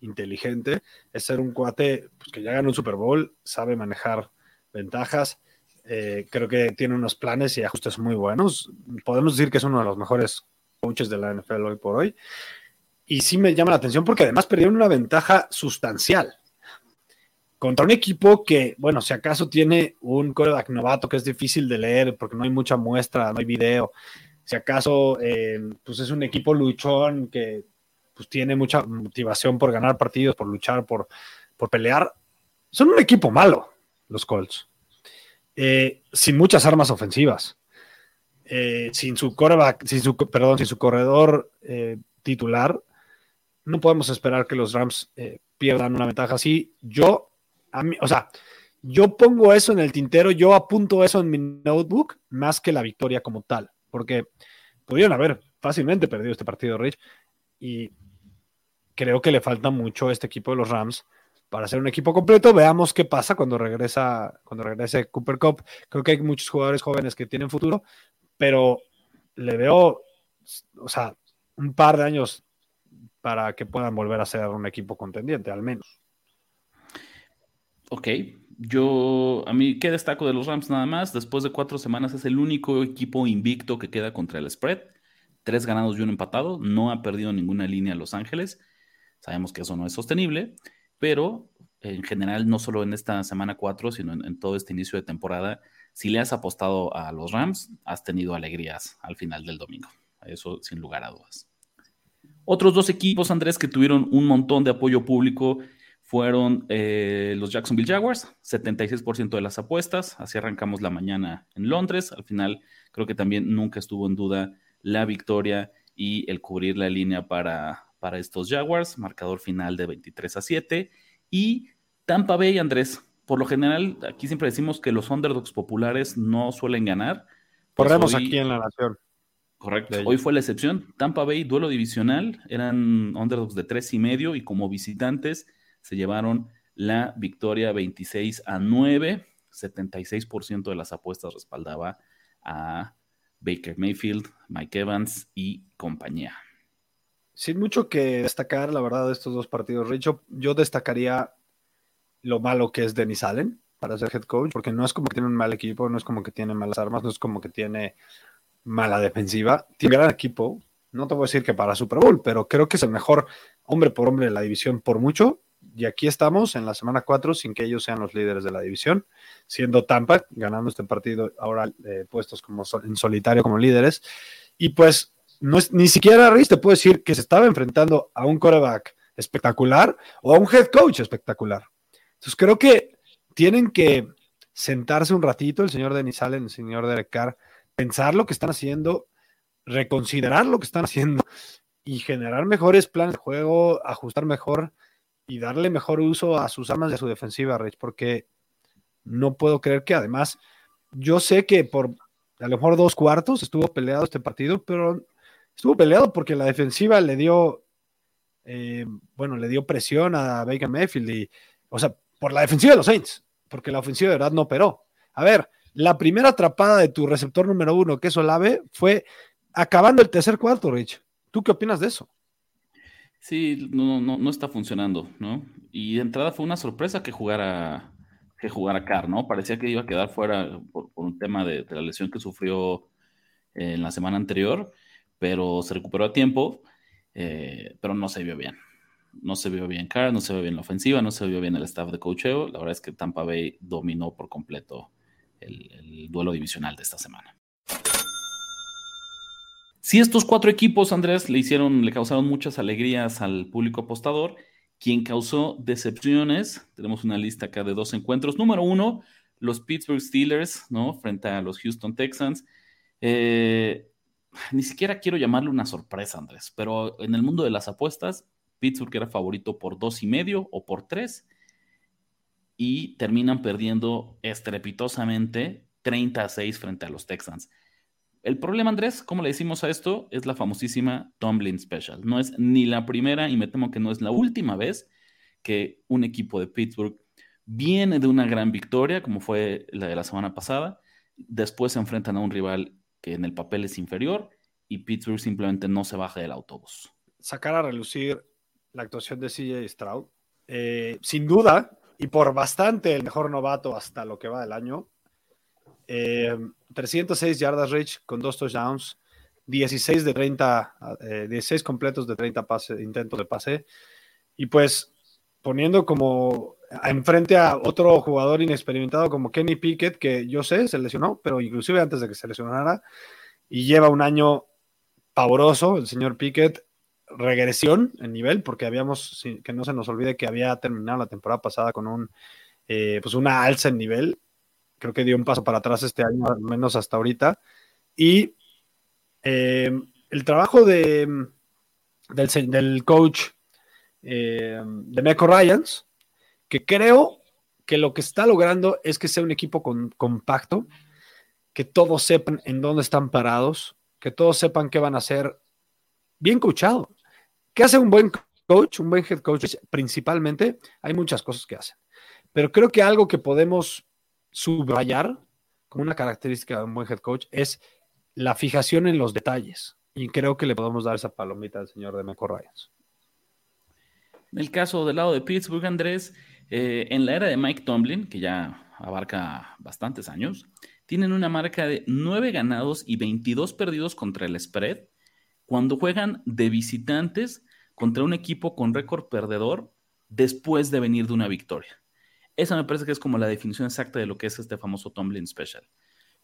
inteligente, es ser un cuate pues, que ya ganó un Super Bowl, sabe manejar ventajas, eh, creo que tiene unos planes y ajustes muy buenos. Podemos decir que es uno de los mejores coaches de la NFL hoy por hoy. Y sí me llama la atención porque además perdieron una ventaja sustancial contra un equipo que, bueno, si acaso tiene un coreback novato que es difícil de leer porque no hay mucha muestra, no hay video, si acaso eh, pues es un equipo luchón que pues tiene mucha motivación por ganar partidos, por luchar, por, por pelear, son un equipo malo, los Colts, eh, sin muchas armas ofensivas, eh, sin su coreback, sin su, perdón, sin su corredor titular, no podemos esperar que los Rams pierdan una ventaja así. Yo o sea, yo pongo eso en el tintero, yo apunto eso en mi notebook más que la victoria como tal, porque pudieron haber fácilmente perdido este partido, Rich, y creo que le falta mucho a este equipo de los Rams para ser un equipo completo. Veamos qué pasa cuando regresa, cuando regrese Cooper Cup. Creo que hay muchos jugadores jóvenes que tienen futuro, pero le veo, o sea, un par de años para que puedan volver a ser un equipo contendiente, al menos. Ok, yo, a mí, ¿qué destaco de los Rams nada más? Después de cuatro semanas es el único equipo invicto que queda contra el spread. Tres ganados y uno empatado. No ha perdido ninguna línea Los Ángeles. Sabemos que eso no es sostenible, pero en general, no solo en esta semana cuatro, sino en, todo este inicio de temporada, si le has apostado a los Rams, has tenido alegrías al final del domingo. Eso sin lugar a dudas. Otros dos equipos, Andrés, que tuvieron un montón de apoyo público fueron eh, los Jacksonville Jaguars, 76% de las apuestas, así arrancamos la mañana en Londres, al final creo que también nunca estuvo en duda la victoria y el cubrir la línea para, para estos Jaguars, marcador final de 23 a 7, y Tampa Bay, Andrés, por lo general aquí siempre decimos que los underdogs populares no suelen ganar. Corremos pues aquí en la nación. Correcto. Hoy fue la excepción. Tampa Bay, duelo divisional, eran underdogs de tres y medio y como visitantes se llevaron la victoria 26 a 9. 76% de las apuestas respaldaba a Baker Mayfield, Mike Evans y compañía. Sin mucho que destacar, la verdad, de estos dos partidos, Richo, yo destacaría lo malo que es Dennis Allen para ser head coach, porque no es como que tiene un mal equipo, no es como que tiene malas armas, no es como que tiene mala defensiva. Tiene gran equipo, no te voy a decir que para Super Bowl, pero creo que es el mejor hombre por hombre de la división por mucho y aquí estamos en la semana 4 sin que ellos sean los líderes de la división, siendo Tampa ganando este partido ahora eh, puestos como en solitario como líderes. Y pues no es, ni siquiera Riz te puedo decir que se estaba enfrentando a un coreback espectacular o a un head coach espectacular. Entonces creo que tienen que sentarse un ratito, el señor Denis Allen, el señor Derek Carr, pensar lo que están haciendo, reconsiderar lo que están haciendo y generar mejores planes de juego, ajustar mejor y darle mejor uso a sus armas y a su defensiva, Rich, porque no puedo creer que además, yo sé que por a lo mejor dos cuartos estuvo peleado este partido, pero estuvo peleado porque la defensiva le dio, eh, bueno, le dio presión a Baker Mayfield y, o sea, por la defensiva de los Saints, porque la ofensiva de verdad no operó. A ver, la primera atrapada de tu receptor número uno, que es Olave, fue acabando el tercer cuarto, Rich. ¿Tú qué opinas de eso? Sí, no, no, no está funcionando, ¿no? Y de entrada fue una sorpresa que jugara, que jugara Carr, ¿no? Parecía que iba a quedar fuera por, un tema de, la lesión que sufrió en la semana anterior, pero se recuperó a tiempo, eh, pero no se vio bien. No se vio bien Carr, no se vio bien la ofensiva, no se vio bien el staff de coacheo. La verdad es que Tampa Bay dominó por completo el duelo divisional de esta semana. Si estos cuatro equipos, Andrés, le hicieron, le causaron muchas alegrías al público apostador, quien causó decepciones, tenemos una lista acá de dos encuentros. Número uno, los Pittsburgh Steelers, ¿no? Frente a los Houston Texans. Eh, ni siquiera quiero llamarle una sorpresa, Andrés, pero en el mundo de las apuestas, Pittsburgh era favorito por dos y medio o por tres y terminan perdiendo estrepitosamente 30 a 6 frente a los Texans. El problema, Andrés, ¿cómo le decimos a esto? Es la famosísima Tomlin Special. No es ni la primera y me temo que no es la última vez que un equipo de Pittsburgh viene de una gran victoria, como fue la de la semana pasada. Después se enfrentan a un rival que en el papel es inferior y Pittsburgh simplemente no se baja del autobús. Sacar a relucir la actuación de CJ Stroud, eh, sin duda, y por bastante el mejor novato hasta lo que va del año, 306 eh, yardas Rich con dos touchdowns, 16 de 30, 16 eh, completos de 30 pase, intentos de pase. Y pues poniendo como enfrente a otro jugador inexperimentado como Kenny Pickett, que yo sé, se lesionó, pero inclusive antes de que se lesionara, y lleva un año pavoroso, el señor Pickett, regresión en nivel, porque habíamos, que no se nos olvide que había terminado la temporada pasada con un, eh, pues una alza en nivel, creo que dio un paso para atrás este año, al menos hasta ahorita. Y eh, el trabajo de, del, coach eh, de Meco Ryans, que creo que lo que está logrando es que sea un equipo compacto, que todos sepan en dónde están parados, que todos sepan qué van a hacer, bien coachado. ¿Qué hace un buen coach, un buen head coach? Principalmente, hay muchas cosas que hacen. Pero creo que algo que podemos subrayar como una característica de un buen head coach es la fijación en los detalles. Y creo que le podemos dar esa palomita al señor de Meco Ryans. En el caso del lado de Pittsburgh, Andrés, eh, en la era de Mike Tomlin, que ya abarca bastantes años, tienen una marca de 9 ganados y 22 perdidos contra el spread cuando juegan de visitantes contra un equipo con récord perdedor después de venir de una victoria. Esa me parece que es como la definición exacta de lo que es este famoso Tomlin Special.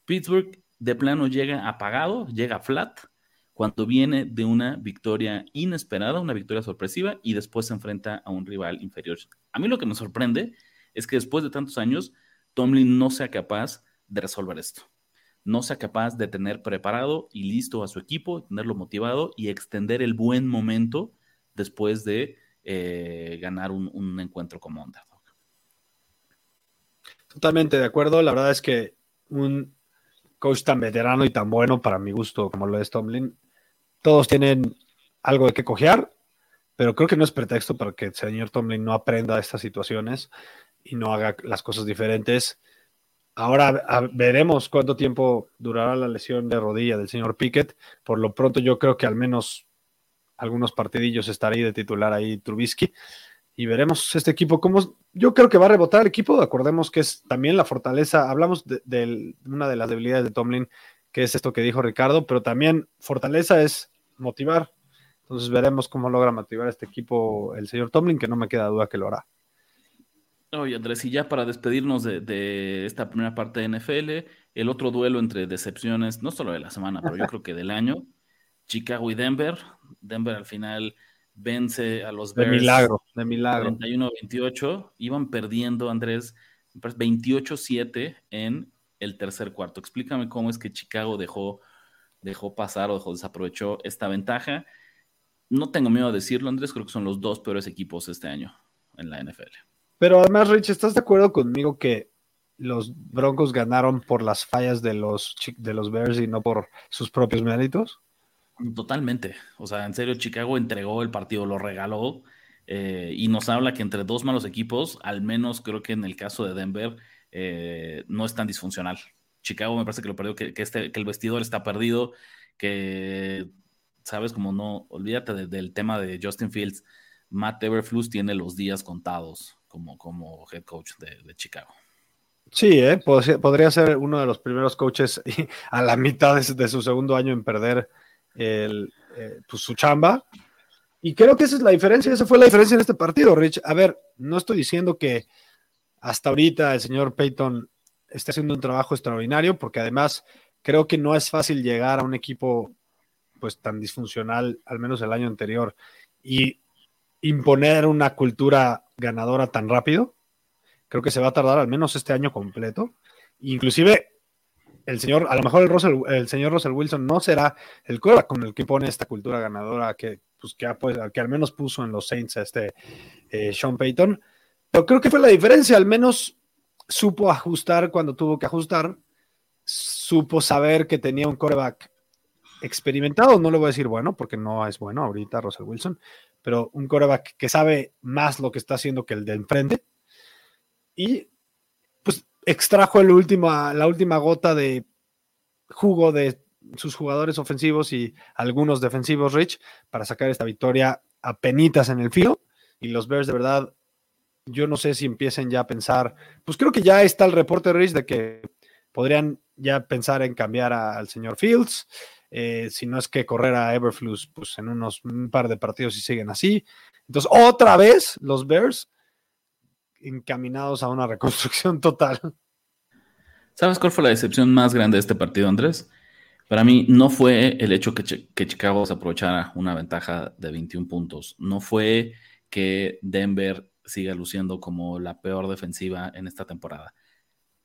Pittsburgh de plano llega apagado, llega flat, cuando viene de una victoria inesperada, una victoria sorpresiva, y después se enfrenta a un rival inferior. A mí lo que me sorprende es que después de tantos años, Tomlin no sea capaz de resolver esto. No sea capaz de tener preparado y listo a su equipo, tenerlo motivado y extender el buen momento después de eh, ganar un, un encuentro como Underdog. Totalmente de acuerdo. La verdad es que un coach tan veterano y tan bueno para mi gusto como lo es Tomlin, todos tienen algo de que cojear, pero creo que no es pretexto para que el señor Tomlin no aprenda de estas situaciones y no haga las cosas diferentes. Ahora veremos cuánto tiempo durará la lesión de rodilla del señor Pickett. Por lo pronto yo creo que al menos algunos partidillos estará ahí de titular ahí Trubisky y veremos este equipo cómo yo creo que va a rebotar el equipo. Acordemos que es también la fortaleza. Hablamos de, una de las debilidades de Tomlin, que es esto que dijo Ricardo, pero también fortaleza es motivar. Entonces veremos cómo logra motivar este equipo el señor Tomlin, que no me queda duda que lo hará. Oye, Andrés, y ya para despedirnos de, de, esta primera parte de NFL, el otro duelo entre decepciones, no solo de la semana, pero yo creo que del año, Chicago y Denver. Denver al final vence a los Bears. De milagro, de milagro. 31-28. Iban perdiendo, Andrés, 28-7 en el tercer cuarto. Explícame cómo es que Chicago dejó, dejó pasar o dejó desaprovechó esta ventaja. No tengo miedo de decirlo, Andrés, creo que son los dos peores equipos este año en la NFL. Pero además, Rich, ¿estás de acuerdo conmigo que los Broncos ganaron por las fallas de los, de los Bears y no por sus propios méritos? Totalmente. O sea, en serio, Chicago entregó el partido, lo regaló eh, y nos habla que entre dos malos equipos, al menos creo que en el caso de Denver, eh, no es tan disfuncional. Chicago me parece que lo perdió, que, este, que el vestidor está perdido, que, sabes, como no, olvídate del tema de Justin Fields. Matt Everflus tiene los días contados como, como head coach de, Chicago. Sí, ¿eh? podría ser uno de los primeros coaches a la mitad de, su segundo año en perder el, eh, pues, su chamba. Y creo que esa es la diferencia, esa fue la diferencia en este partido, Rich. A ver, no estoy diciendo que hasta ahorita el señor Peyton esté haciendo un trabajo extraordinario, porque además creo que no es fácil llegar a un equipo pues tan disfuncional, al menos el año anterior, y imponer una cultura ganadora tan rápido. Creo que se va a tardar al menos este año completo. Inclusive el señor, a lo mejor el, el señor Russell Wilson no será el coreback con el que pone esta cultura ganadora que, pues, que, que al menos puso en los Saints a este eh, Sean Payton. Pero creo que fue la diferencia, al menos supo ajustar cuando tuvo que ajustar, supo saber que tenía un coreback experimentado, no le voy a decir bueno, porque no es bueno ahorita Russell Wilson, pero un coreback que sabe más lo que está haciendo que el de enfrente. Y extrajo la última gota de jugo de sus jugadores ofensivos y algunos defensivos, Rich, para sacar esta victoria a penitas en el filo. Y los Bears, de verdad, yo no sé si empiecen ya a pensar, pues creo que ya está el reporte, Rich, de que podrían ya pensar en cambiar al señor Fields, eh, si no es que correr a Everflux, pues en unos un par de partidos y siguen así. Entonces, otra vez los Bears encaminados a una reconstrucción total. ¿Sabes cuál fue la decepción más grande de este partido, Andrés? Para mí no fue el hecho que, Chicago se aprovechara una ventaja de 21 puntos, no fue que Denver siga luciendo como la peor defensiva en esta temporada.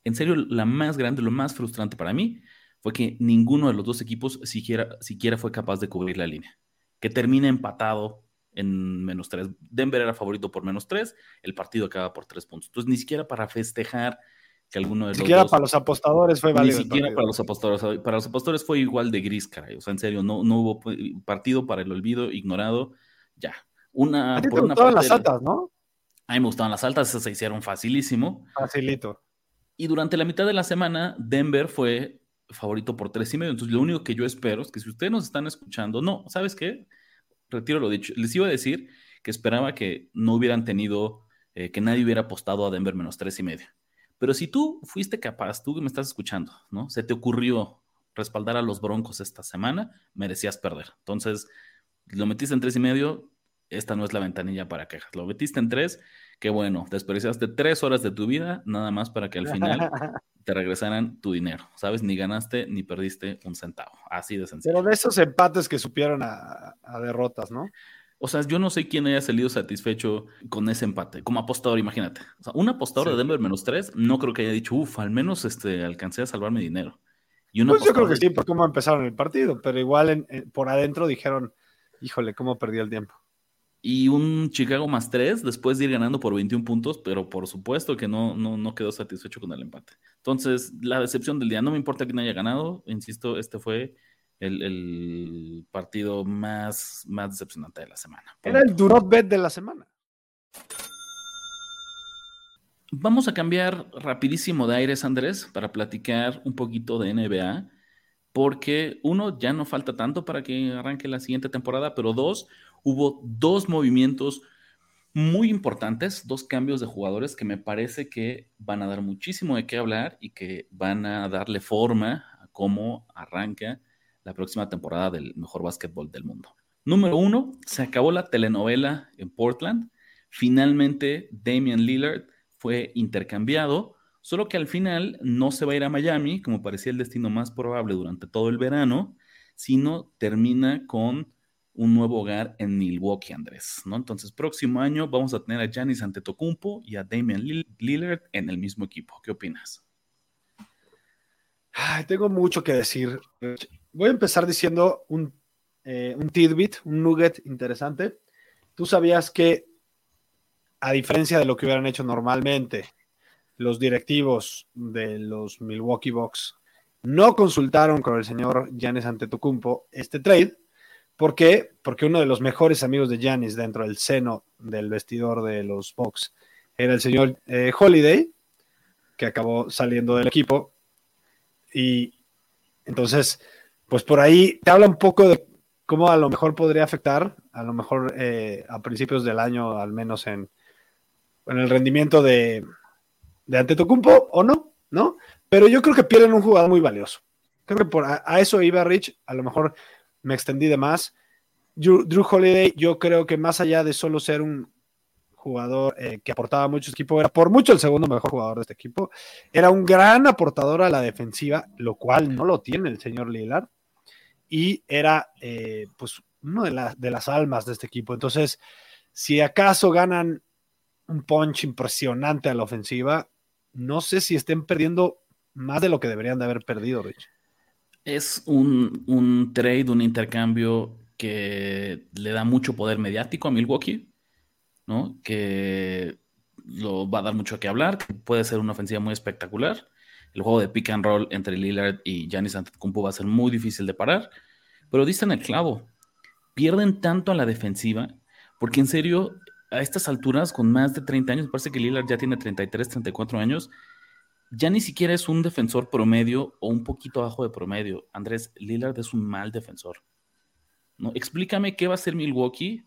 En serio, la más grande, lo más frustrante para mí fue que ninguno de los dos equipos siquiera, siquiera fue capaz de cubrir la línea. Que termine empatado en menos tres. Denver era favorito por menos tres, el partido acaba por tres puntos. Entonces, ni siquiera para festejar que alguno de los. Ni siquiera para los apostadores fue válido. Ni siquiera para los apostadores. Para los apostadores fue igual de gris, caray. O sea, en serio, no, no hubo partido para el olvido, ignorado. Ya. Una, a ti te gustaban las altas, ¿no? A mí me gustaban las altas, esas se hicieron facilísimo. Facilito. Y durante la mitad de la semana, Denver fue favorito por tres y medio. Entonces, lo único que yo espero es que si ustedes nos están escuchando, no, ¿sabes qué? Retiro lo dicho. Les iba a decir que esperaba que no hubieran tenido, eh, que nadie hubiera apostado a Denver menos tres y medio. Pero si tú fuiste capaz, tú que me estás escuchando, ¿no? Se te ocurrió respaldar a los Broncos esta semana, merecías perder. Entonces, lo metiste en tres y medio, esta no es la ventanilla para quejas. Lo metiste en tres, qué bueno, desperdiciaste tres horas de tu vida nada más para que al final te regresaran tu dinero, ¿sabes? Ni ganaste ni perdiste un centavo, así de sencillo. Pero de esos empates que supieron a, derrotas, ¿no? O sea, yo no sé quién haya salido satisfecho con ese empate. Como apostador, imagínate. O sea, un apostador de Denver menos tres, no creo que haya dicho, uff, al menos este, alcancé a salvarme dinero. Y pues yo creo que sí, por cómo empezaron el partido, pero igual por adentro dijeron, híjole, cómo perdí el tiempo y un Chicago más 3 después de ir ganando por 21 puntos, pero por supuesto que no, no, no quedó satisfecho con el empate. Entonces, la decepción del día, no me importa quién haya ganado, insisto, este fue el, partido más, más decepcionante de la semana. Era el duro bet de la semana. Vamos a cambiar rapidísimo de aires, Andrés, para platicar un poquito de NBA, porque uno, ya no falta tanto para que arranque la siguiente temporada, pero dos, hubo dos movimientos muy importantes, dos cambios de jugadores que me parece que van a dar muchísimo de qué hablar y que van a darle forma a cómo arranca la próxima temporada del mejor básquetbol del mundo. Número uno, se acabó la telenovela en Portland. Finalmente, Damian Lillard fue intercambiado, solo que al final no se va a ir a Miami, como parecía el destino más probable durante todo el verano, sino termina con un nuevo hogar en Milwaukee, Andrés, ¿no? Entonces, próximo año vamos a tener a Giannis Antetokounmpo y a Damian Lillard en el mismo equipo. ¿Qué opinas? tengo mucho que decir. Voy a empezar diciendo un, eh, un tidbit, un nugget interesante. Tú sabías que, a diferencia de lo que hubieran hecho normalmente los directivos de los Milwaukee Bucks, no consultaron con el señor Giannis Antetokounmpo este trade ¿Por qué? Porque uno de los mejores amigos de Giannis dentro del seno del vestidor de los Bucks era el señor eh, Holiday, que acabó saliendo del equipo. Y entonces, pues por ahí te habla un poco de cómo a lo mejor podría afectar, a lo mejor eh, a principios del año, al menos en, en el rendimiento de, de Antetokounmpo, o no, ¿no? Pero yo creo que pierden un jugador muy valioso. Creo que por a, eso iba Rich, a lo mejor me extendí de más. Drew, Holiday, yo creo que más allá de solo ser un jugador eh, que aportaba mucho equipo, era por mucho el segundo mejor jugador de este equipo, era un gran aportador a la defensiva, lo cual no lo tiene el señor Lillard, y era eh, pues uno de, de las almas de este equipo. Entonces, si acaso ganan un punch impresionante a la ofensiva, no sé si estén perdiendo más de lo que deberían de haber perdido, Rich es un, trade, un intercambio que le da mucho poder mediático a Milwaukee, ¿no? Que lo va a dar mucho que hablar, que puede ser una ofensiva muy espectacular. El juego de pick and roll entre Lillard y Giannis Antetokounmpo va a ser muy difícil de parar, pero dicen el clavo. Pierden tanto a la defensiva, porque en serio, a estas alturas, con más de 30 años, parece que Lillard ya tiene 33, 34 años, ya ni siquiera es un defensor promedio o un poquito abajo de promedio. Andrés Lillard es un mal defensor. ¿no? Explícame qué va a hacer Milwaukee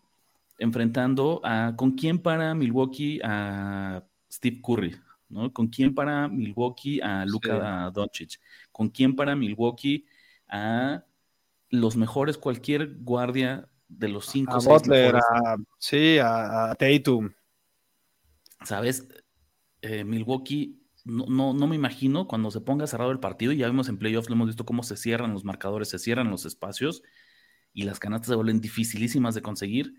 enfrentando a con quién para Milwaukee a Steve Curry, ¿no? Con quién para Milwaukee a Luka Doncic, con quién para Milwaukee a los mejores cualquier guardia de los cinco. A Butler, sí, a, Tatum. ¿Sabes? Eh, Milwaukee no, no, me imagino cuando se ponga cerrado el partido, y ya vimos en playoffs, lo hemos visto cómo se cierran los marcadores, se cierran los espacios y las canastas se vuelven dificilísimas de conseguir.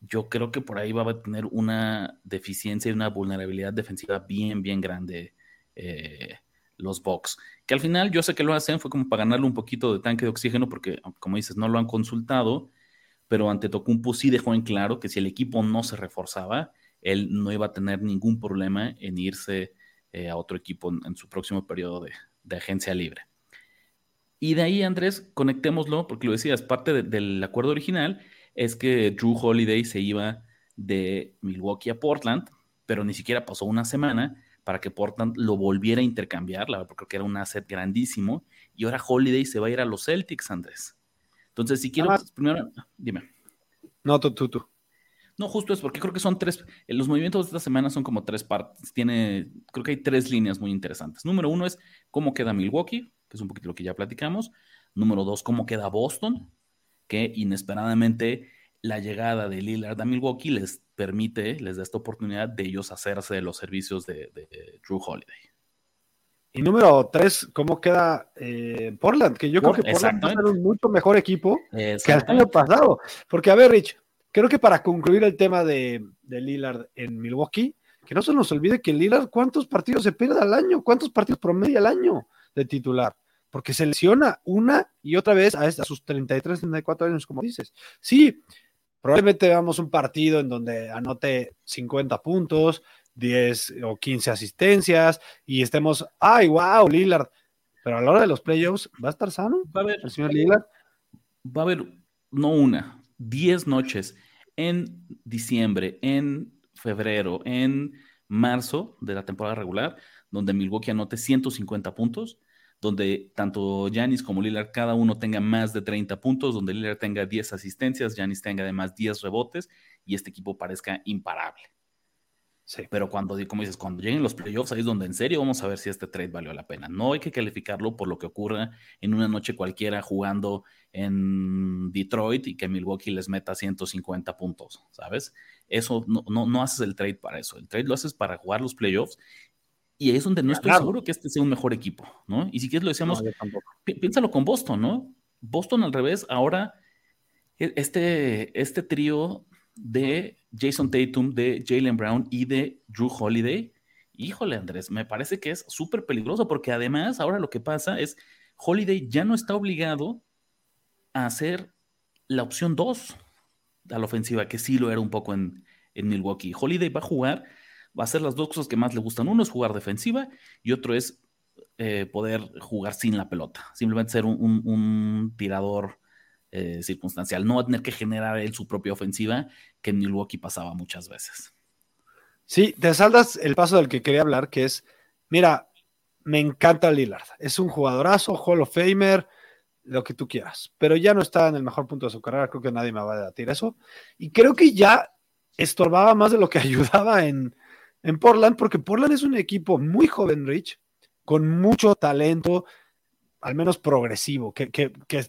Yo creo que por ahí va a tener una deficiencia y una vulnerabilidad defensiva bien, bien grande eh, los Bucks. Que al final yo sé que lo hacen, fue como para ganarle un poquito de tanque de oxígeno, porque como dices, no lo han consultado, pero ante Tocumpo sí dejó en claro que si el equipo no se reforzaba, él no iba a tener ningún problema en irse eh, a otro equipo en, su próximo periodo de, agencia libre. Y de ahí, Andrés, conectémoslo, porque lo decías, parte del acuerdo original es que Drew Holiday se iba de Milwaukee a Portland, pero ni siquiera pasó una semana para que Portland lo volviera a intercambiar, porque era un asset grandísimo, y ahora Holiday se va a ir a los Celtics, Andrés. Entonces, si quiero, primero, dime. No, tú, tú, tú. No, justo es porque creo que son tres, eh, los movimientos de esta semana son como tres partes. Tiene, creo que hay tres líneas muy interesantes. Número uno es cómo queda Milwaukee, que es un poquito lo que ya platicamos. Número dos, cómo queda Boston, que inesperadamente la llegada de Lillard a Milwaukee les permite, les da esta oportunidad de ellos hacerse de los servicios de, Drew Holiday. Y número tres, ¿cómo queda eh, Portland? Que yo creo que Portland va a ser un mucho mejor equipo que el año pasado. Porque, a ver, Rich, creo que para concluir el tema de, Lillard en Milwaukee, que no se nos olvide que Lillard, ¿cuántos partidos se pierde al año? ¿Cuántos partidos promedia al año de titular? Porque se lesiona una y otra vez a, sus 33, 34 años, como dices. Sí, probablemente veamos un partido en donde anote 50 puntos, 10 o 15 asistencias y estemos, ay, wow, Lillard. Pero a la hora de los playoffs, ¿va a estar sano va a haber, el señor Lillard? Va a haber, no una, 10 noches en diciembre, en febrero, en marzo de la temporada regular, donde Milwaukee anote 150 puntos, donde tanto Yanis como Lillard cada uno tenga más de 30 puntos, donde Lillard tenga 10 asistencias, Yanis tenga además 10 rebotes y este equipo parezca imparable. Sí. Pero cuando, como dices, cuando lleguen los playoffs, ahí es donde en serio vamos a ver si este trade valió la pena. No hay que calificarlo por lo que ocurra en una noche cualquiera jugando en Detroit y que Milwaukee les meta 150 puntos, ¿sabes? Eso no, no, haces el trade para eso. El trade lo haces para jugar los playoffs y ahí es donde no estoy seguro que este sea un mejor equipo, ¿no? Y si quieres lo decíamos, piénsalo con Boston, ¿no? Boston al revés, ahora E, este, este trío de Jason Tatum, de Jalen Brown y de Drew Holiday, híjole Andrés, me parece que es súper peligroso porque además ahora lo que pasa es Holiday ya no está obligado a hacer la opción 2 a la ofensiva, que sí lo era un poco en, Milwaukee. Holiday va a jugar, va a hacer las dos cosas que más le gustan. Uno es jugar defensiva y otro es eh, poder jugar sin la pelota. Simplemente ser un, tirador eh, circunstancial. No va a tener que generar él su propia ofensiva, que en Milwaukee pasaba muchas veces. Sí, te saldas el paso del que quería hablar, que es, mira, me encanta Lillard. Es un jugadorazo, Hall of Famer, lo que tú quieras, pero ya no está en el mejor punto de su carrera, creo que nadie me va a debatir eso. Y creo que ya estorbaba más de lo que ayudaba en, en Portland, porque Portland es un equipo muy joven, Rich, con mucho talento, al menos progresivo, que, que, que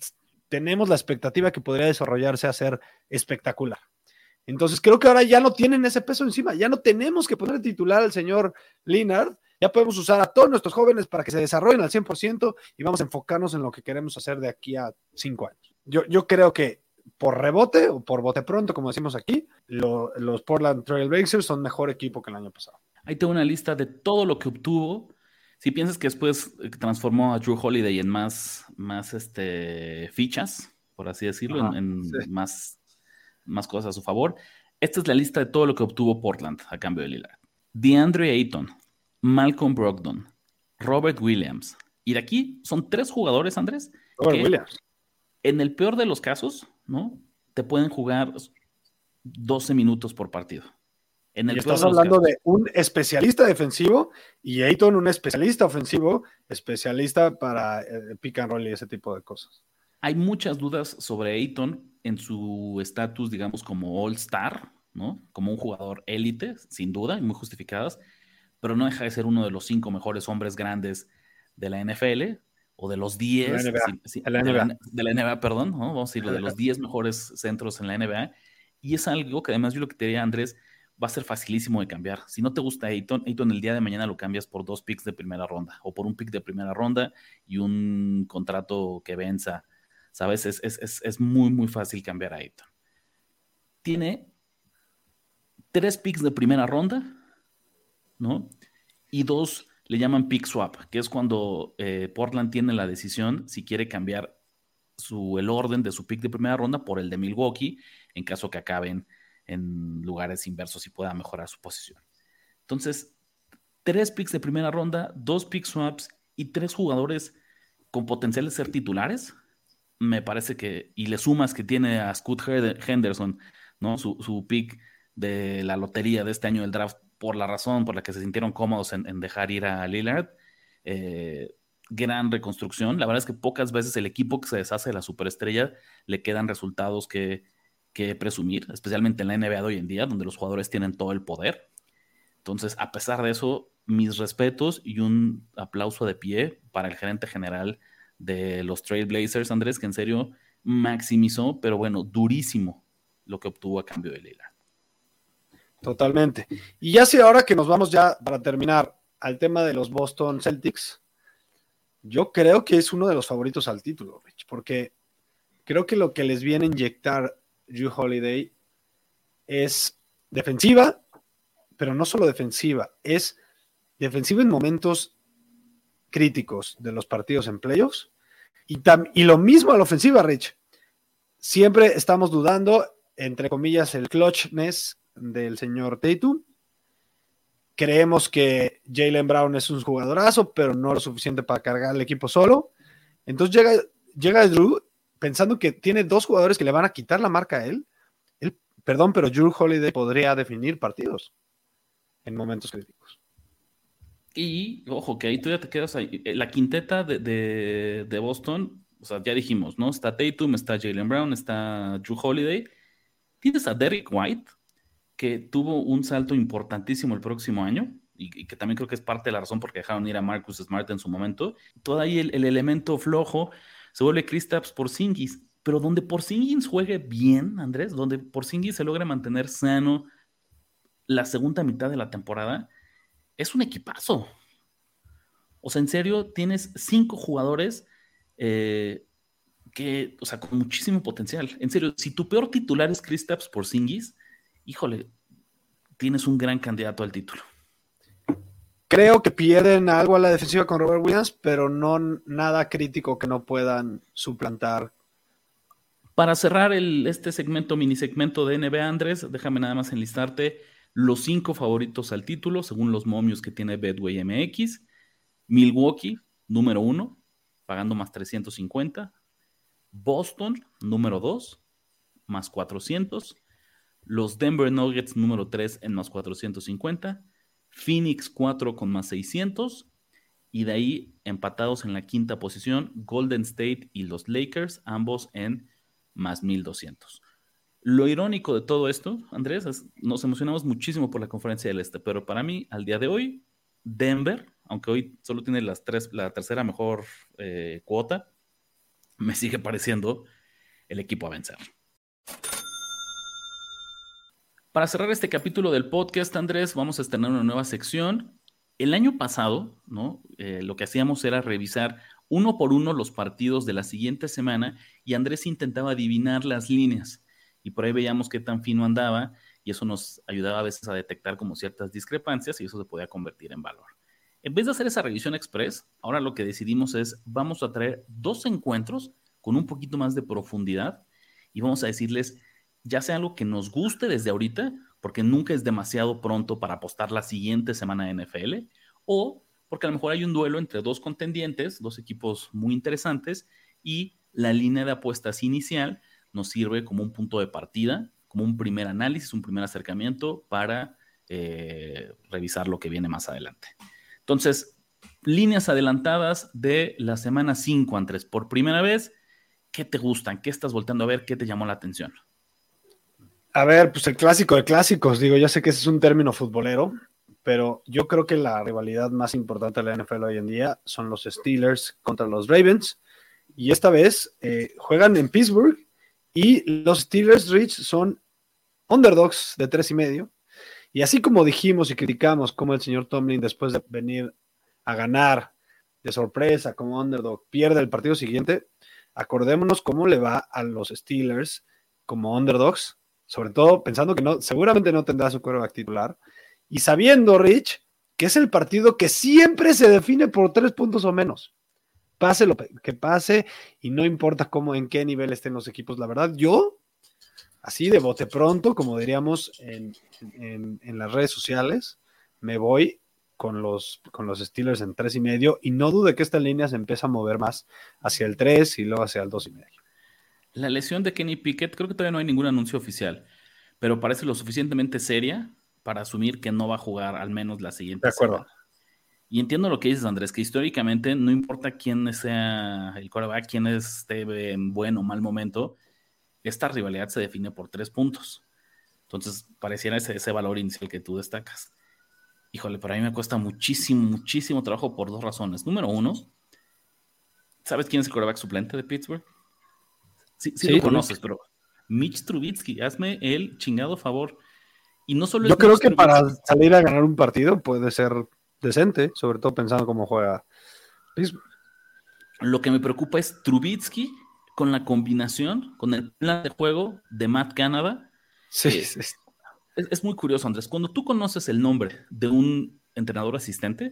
tenemos la expectativa que podría desarrollarse a ser espectacular. Entonces creo que ahora ya no tienen ese peso encima, ya no tenemos que poner titular al señor Linard ya podemos usar a todos nuestros jóvenes para que se desarrollen al 100% y vamos a enfocarnos en lo que queremos hacer de aquí a cinco años. Yo, yo creo que por rebote o por bote pronto, como decimos aquí, los Portland Trail Blazers son mejor equipo que el año pasado. Ahí tengo una lista de todo lo que obtuvo. Si piensas que después eh, transformó a Drew Holiday en más, más este, fichas, por así decirlo, en, más, más cosas a su favor, esta es la lista de todo lo que obtuvo Portland a cambio de Lillard. DeAndre Ayton, Malcolm Brogdon, Robert Williams. Y de aquí son tres jugadores, Andrés. Robert Williams. En el peor de los casos, ¿no? Te pueden jugar 12 minutos por partido. En el y estás hablando de un especialista defensivo y Ayton un especialista ofensivo, especialista para eh, pick and roll y ese tipo de cosas. Hay muchas dudas sobre Ayton en su estatus, digamos, como All-Star, ¿no? Como un jugador élite, sin duda, y muy justificadas pero no deja de ser uno de los cinco mejores hombres grandes de la NFL, o de los 10, de, la NBA, perdón, vamos a decirlo, de los 10 mejores centros en la NBA, y es algo que además yo lo que te diría, Andrés, va a ser facilísimo de cambiar. Si no te gusta Ayton, Ayton el día de mañana lo cambias por dos picks de primera ronda, o por un pick de primera ronda y un contrato que venza, ¿sabes? Es, es, es muy, muy fácil cambiar a Ayton. Tiene tres picks de primera ronda, ¿no? Y dos le llaman pick swap, que es cuando eh, Portland tiene la decisión si quiere cambiar su, el orden de su pick de primera ronda por el de Milwaukee, en caso que acaben en lugares inversos y pueda mejorar su posición. Entonces, tres picks de primera ronda, dos pick swaps y tres jugadores con potencial de ser titulares, me parece que, y le sumas que tiene a Scott Henderson, ¿no? Su, pick de la lotería de este año del draft por la razón por la que se sintieron cómodos en, dejar ir a Lillard. Eh, gran reconstrucción. La verdad es que pocas veces el equipo que se deshace de la superestrella le quedan resultados que, que presumir, especialmente en la NBA de hoy en día, donde los jugadores tienen todo el poder. Entonces, a pesar de eso, mis respetos y un aplauso de pie para el gerente general de los Trailblazers, Andrés, que en serio maximizó, pero bueno, durísimo lo que obtuvo a cambio de Lillard. Totalmente. Y ya sé ahora que nos vamos ya para terminar al tema de los Boston Celtics, yo creo que es uno de los favoritos al título, Rich, porque creo que lo que les viene a inyectar Drew Holiday es defensiva, pero no solo defensiva, es defensiva en momentos críticos de los partidos en playoffs y, y lo mismo a la ofensiva, Rich. Siempre estamos dudando, entre comillas, el clutchness del señor Tatum. Creemos que Jalen Brown es un jugadorazo, pero no lo suficiente para cargar el equipo solo. Entonces llega, llega Drew pensando que tiene dos jugadores que le van a quitar la marca a él. él perdón, pero Drew Holiday podría definir partidos en momentos críticos. Y ojo, que ahí tú ya te quedas ahí. Eh, la quinteta de, de, Boston, o sea, ya dijimos, ¿no? Está Tatum, está Jalen Brown, está Drew Holiday. Tienes a Derrick White, que tuvo un salto importantísimo el próximo año y, que también creo que es parte de la razón por que dejaron ir a Marcus Smart en su momento. Todo ahí el, elemento flojo se vuelve Kristaps por Singis, pero donde por Singis juegue bien, Andrés, donde por Singis se logra mantener sano la segunda mitad de la temporada, es un equipazo. O sea, en serio, tienes cinco jugadores eh, que, o sea, con muchísimo potencial. En serio, si tu peor titular es Kristaps por Singis, híjole, tienes un gran candidato al título. Creo que pierden algo a la defensiva con Robert Williams, pero no nada crítico que no puedan suplantar. Para cerrar este segmento, mini segmento de NBA, Andrés, déjame nada más enlistarte los cinco favoritos al título, según los momios que tiene Bedway MX. Milwaukee, número uno, pagando más 350. Boston, número dos, más 400. Los Denver Nuggets, número tres, en más 450. Phoenix 4 con más 600. Y de ahí empatados en la quinta posición, Golden State y los Lakers, ambos en más 1200. Lo irónico de todo esto, Andrés, es, nos emocionamos muchísimo por la conferencia del Este, pero para mí, al día de hoy, Denver, aunque hoy solo tiene las tres, la tercera mejor eh, cuota, me sigue pareciendo el equipo a vencer. Para cerrar este capítulo del podcast, Andrés, vamos a estrenar una nueva sección. El año pasado, ¿no? Eh, lo que hacíamos era revisar uno por uno los partidos de la siguiente semana y Andrés intentaba adivinar las líneas. Y por ahí veíamos qué tan fino andaba y eso nos ayudaba a veces a detectar como ciertas discrepancias y eso se podía convertir en valor. En vez de hacer esa revisión express, ahora lo que decidimos es, vamos a traer dos encuentros con un poquito más de profundidad y vamos a decirles ya sea algo que nos guste desde ahorita, porque nunca es demasiado pronto para apostar la siguiente semana de NFL, o porque a lo mejor hay un duelo entre dos contendientes, dos equipos muy interesantes, y la línea de apuestas inicial nos sirve como un punto de partida, como un primer análisis, un primer acercamiento para eh, revisar lo que viene más adelante. Entonces, líneas adelantadas de la semana 5, Andrés, por primera vez, ¿qué te gustan? ¿Qué estás volteando a ver? ¿Qué te llamó la atención? A ver, pues el clásico de clásicos, digo, ya sé que ese es un término futbolero, pero yo creo que la rivalidad más importante de la NFL hoy en día son los Steelers contra los Ravens, y esta vez eh, juegan en Pittsburgh y los Steelers Rich son underdogs de tres y medio, y así como dijimos y criticamos cómo el señor Tomlin después de venir a ganar de sorpresa como underdog pierde el partido siguiente, acordémonos cómo le va a los Steelers como underdogs sobre todo pensando que no, seguramente no tendrá su quarterback titular, y sabiendo, Rich, que es el partido que siempre se define por tres puntos o menos. Pase lo que pase, y no importa cómo, en qué nivel estén los equipos. La verdad, yo, así de bote pronto, como diríamos en, las redes sociales, me voy con los, con los Steelers en tres y medio, y no dude que esta línea se empieza a mover más hacia el 3 y luego hacia el dos y medio. La lesión de Kenny Pickett, creo que todavía no hay ningún anuncio oficial, pero parece lo suficientemente seria para asumir que no va a jugar al menos la siguiente de acuerdo. Y entiendo lo que dices, Andrés, que históricamente no importa quién sea el quarterback, quién esté en buen o mal momento, esta rivalidad se define por tres puntos. Entonces, pareciera ese, ese valor inicial que tú destacas. Híjole, para mí me cuesta muchísimo, muchísimo trabajo por dos razones. Número uno, ¿sabes quién es el quarterback suplente de Pittsburgh? Sí, sí, lo conoces, pero Mitch Trubitsky, hazme el chingado favor. Y no solo Yo creo que para salir a ganar un partido puede ser decente, sobre todo pensando cómo juega. Lo que me preocupa es Trubitsky con la combinación, con el plan de juego de Matt Canada. Sí, eh, sí. es, muy curioso, Andrés. Cuando tú conoces el nombre de un entrenador asistente,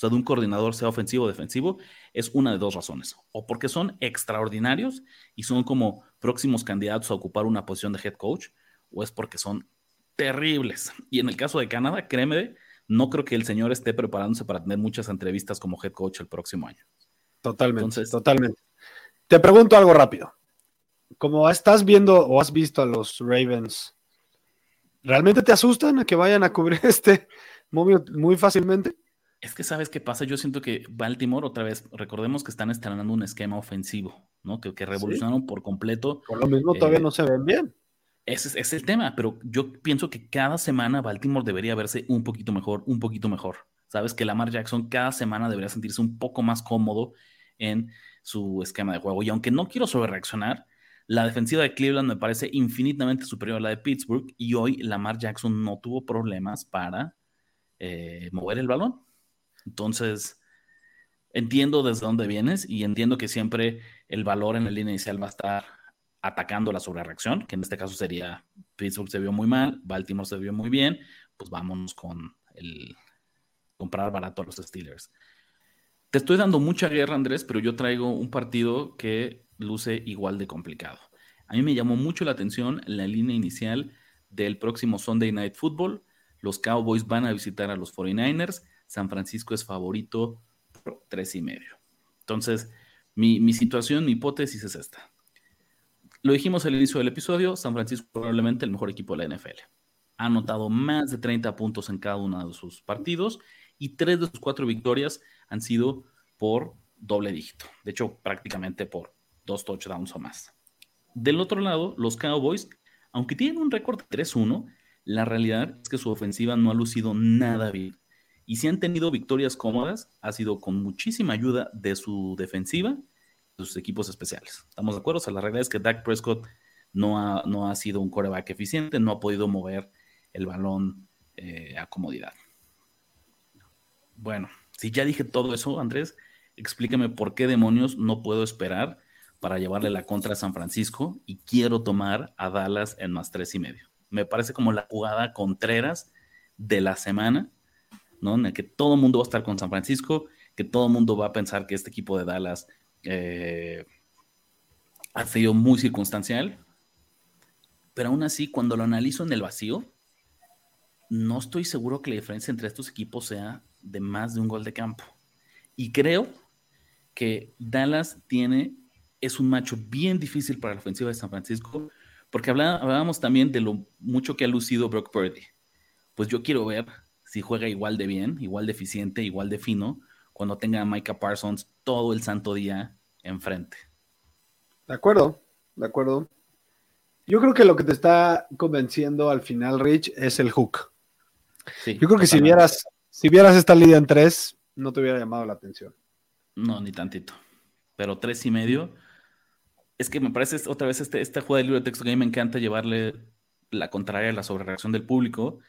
sea, de un coordinador, sea ofensivo o defensivo, es una de dos razones. O porque son extraordinarios y son como próximos candidatos a ocupar una posición de head coach, o es porque son terribles. Y en el caso de Canadá, créeme, no creo que el señor esté preparándose para tener muchas entrevistas como head coach el próximo año. Totalmente, totalmente. Te pregunto algo rápido. Como estás viendo o has visto a los Ravens, ¿realmente te asustan a que vayan a cubrir este móvil muy fácilmente? Es que sabes qué pasa, yo siento que Baltimore otra vez, recordemos que están estrenando un esquema ofensivo, ¿no? Que, que revolucionaron por completo. Por lo mismo todavía eh, no se ven bien. Ese es el tema, pero yo pienso que cada semana Baltimore debería verse un poquito mejor, un poquito mejor. Sabes que Lamar Jackson cada semana debería sentirse un poco más cómodo en su esquema de juego. Y aunque no quiero sobrereaccionar, la defensiva de Cleveland me parece infinitamente superior a la de Pittsburgh y hoy Lamar Jackson no tuvo problemas para eh, mover el balón. Entonces, entiendo desde dónde vienes y entiendo que siempre el valor en la línea inicial va a estar atacando la sobrereacción, que en este caso sería Pittsburgh se vio muy mal, Baltimore se vio muy bien, pues vámonos con el comprar barato a los Steelers. Te estoy dando mucha guerra, Andrés, pero yo traigo un partido que luce igual de complicado. A mí me llamó mucho la atención la línea inicial del próximo Sunday Night Football. Los Cowboys van a visitar a los 49ers. San Francisco es favorito por tres y medio. Entonces, mi, situación, mi hipótesis es esta. Lo dijimos al inicio del episodio, San Francisco probablemente el mejor equipo de la NFL. Ha anotado más de 30 puntos en cada uno de sus partidos y tres de sus cuatro victorias han sido por doble dígito. De hecho, prácticamente por dos touchdowns o más. Del otro lado, los Cowboys, aunque tienen un récord de 3-1, la realidad es que su ofensiva no ha lucido nada bien. Y si han tenido victorias cómodas, ha sido con muchísima ayuda de su defensiva sus equipos especiales. ¿Estamos de acuerdo? O sea, la realidad es que Dak Prescott no ha, no ha sido un coreback eficiente, no ha podido mover el balón eh, a comodidad. Bueno, si ya dije todo eso, Andrés, explícame por qué demonios no puedo esperar para llevarle la contra a San Francisco y quiero tomar a Dallas en más tres y medio. Me parece como la jugada Contreras de la semana, ¿no? En el que todo el mundo va a estar con San Francisco, que todo el mundo va a pensar que este equipo de Dallas eh, ha sido muy circunstancial, pero aún así, cuando lo analizo en el vacío, no estoy seguro que la diferencia entre estos equipos sea de más de un gol de campo. Y creo que Dallas tiene, es un macho bien difícil para la ofensiva de San Francisco, porque hablábamos también de lo mucho que ha lucido Brock Purdy. Pues yo quiero ver si juega igual de bien, igual de eficiente, igual de fino, cuando tenga a Micah Parsons todo el santo día enfrente. De acuerdo, de acuerdo. Yo creo que lo que te está convenciendo al final, Rich, es el hook. Yo creo que si vieras, si vieras esta liga en tres, no te hubiera llamado la atención. No, ni tantito. Pero tres y medio. Es que me parece otra vez este, esta jugada de libro de texto que a mí me encanta llevarle la contraria a la sobrereacción del público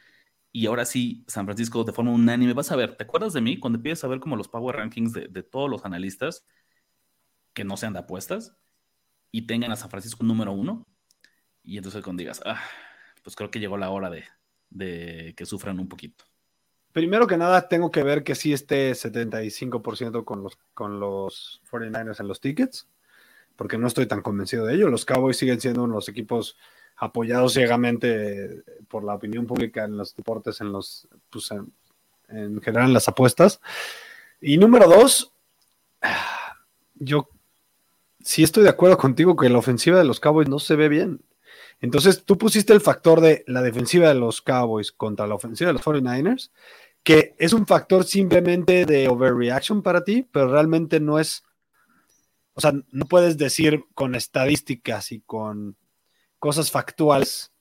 y ahora sí, San Francisco de forma unánime. Vas a ver, ¿te acuerdas de mí cuando empiezas a ver como los power rankings de, todos los analistas que no sean de apuestas y tengan a San Francisco número uno? Y entonces cuando digas, ah, pues creo que llegó la hora de, de que sufran un poquito. Primero que nada, tengo que ver que sí esté 75% con los, con los 49ers en los tickets, porque no estoy tan convencido de ello. Los Cowboys siguen siendo de los equipos apoyados ciegamente por la opinión pública en los deportes, en los, pues, en, general en las apuestas. Y número dos, yo sí estoy de acuerdo contigo que la ofensiva de los Cowboys no se ve bien. Entonces, tú pusiste el factor de la defensiva de los Cowboys contra la ofensiva de los 49ers, que es un factor simplemente de overreaction para ti, pero realmente no es, o sea, no puedes decir con estadísticas y con cosas factuales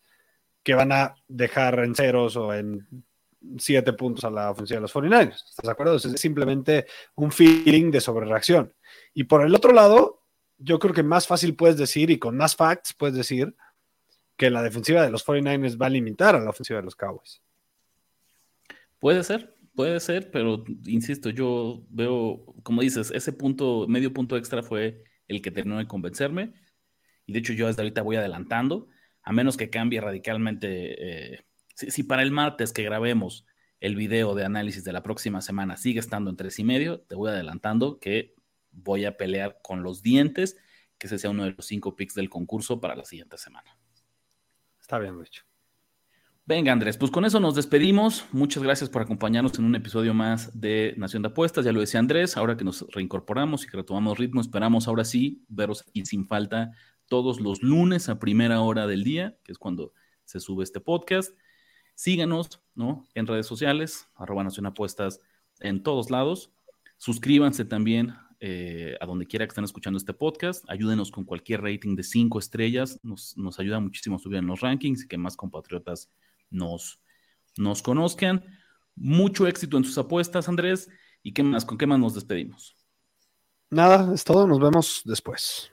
que van a dejar en ceros o en siete puntos a la ofensiva de los 49ers. ¿Estás de acuerdo? Es simplemente un feeling de sobrereacción. Y por el otro lado, yo creo que más fácil puedes decir y con más facts puedes decir que la defensiva de los 49ers va a limitar a la ofensiva de los Cowboys. Puede ser, puede ser, pero insisto, yo veo, como dices, ese punto, medio punto extra fue el que terminó de convencerme y de hecho yo desde ahorita voy adelantando, a menos que cambie radicalmente. Eh, si, para el martes que grabemos el video de análisis de la próxima semana sigue estando en tres y medio, te voy adelantando que voy a pelear con los dientes, que ese sea uno de los cinco picks del concurso para la siguiente semana. Está bien, Rich. Venga, Andrés, pues con eso nos despedimos. Muchas gracias por acompañarnos en un episodio más de Nación de Apuestas. Ya lo decía Andrés, ahora que nos reincorporamos y que retomamos ritmo, esperamos ahora sí veros y sin falta todos los lunes a primera hora del día, que es cuando se sube este podcast. Síganos ¿no? en redes sociales, arroba Nación Apuestas en todos lados. Suscríbanse también eh, a donde quiera que estén escuchando este podcast. Ayúdenos con cualquier rating de cinco estrellas. Nos, ayuda muchísimo a subir en los rankings y que más compatriotas nos, nos conozcan. Mucho éxito en sus apuestas, Andrés. ¿Y qué más? ¿Con qué más nos despedimos? Nada, es todo. Nos vemos después.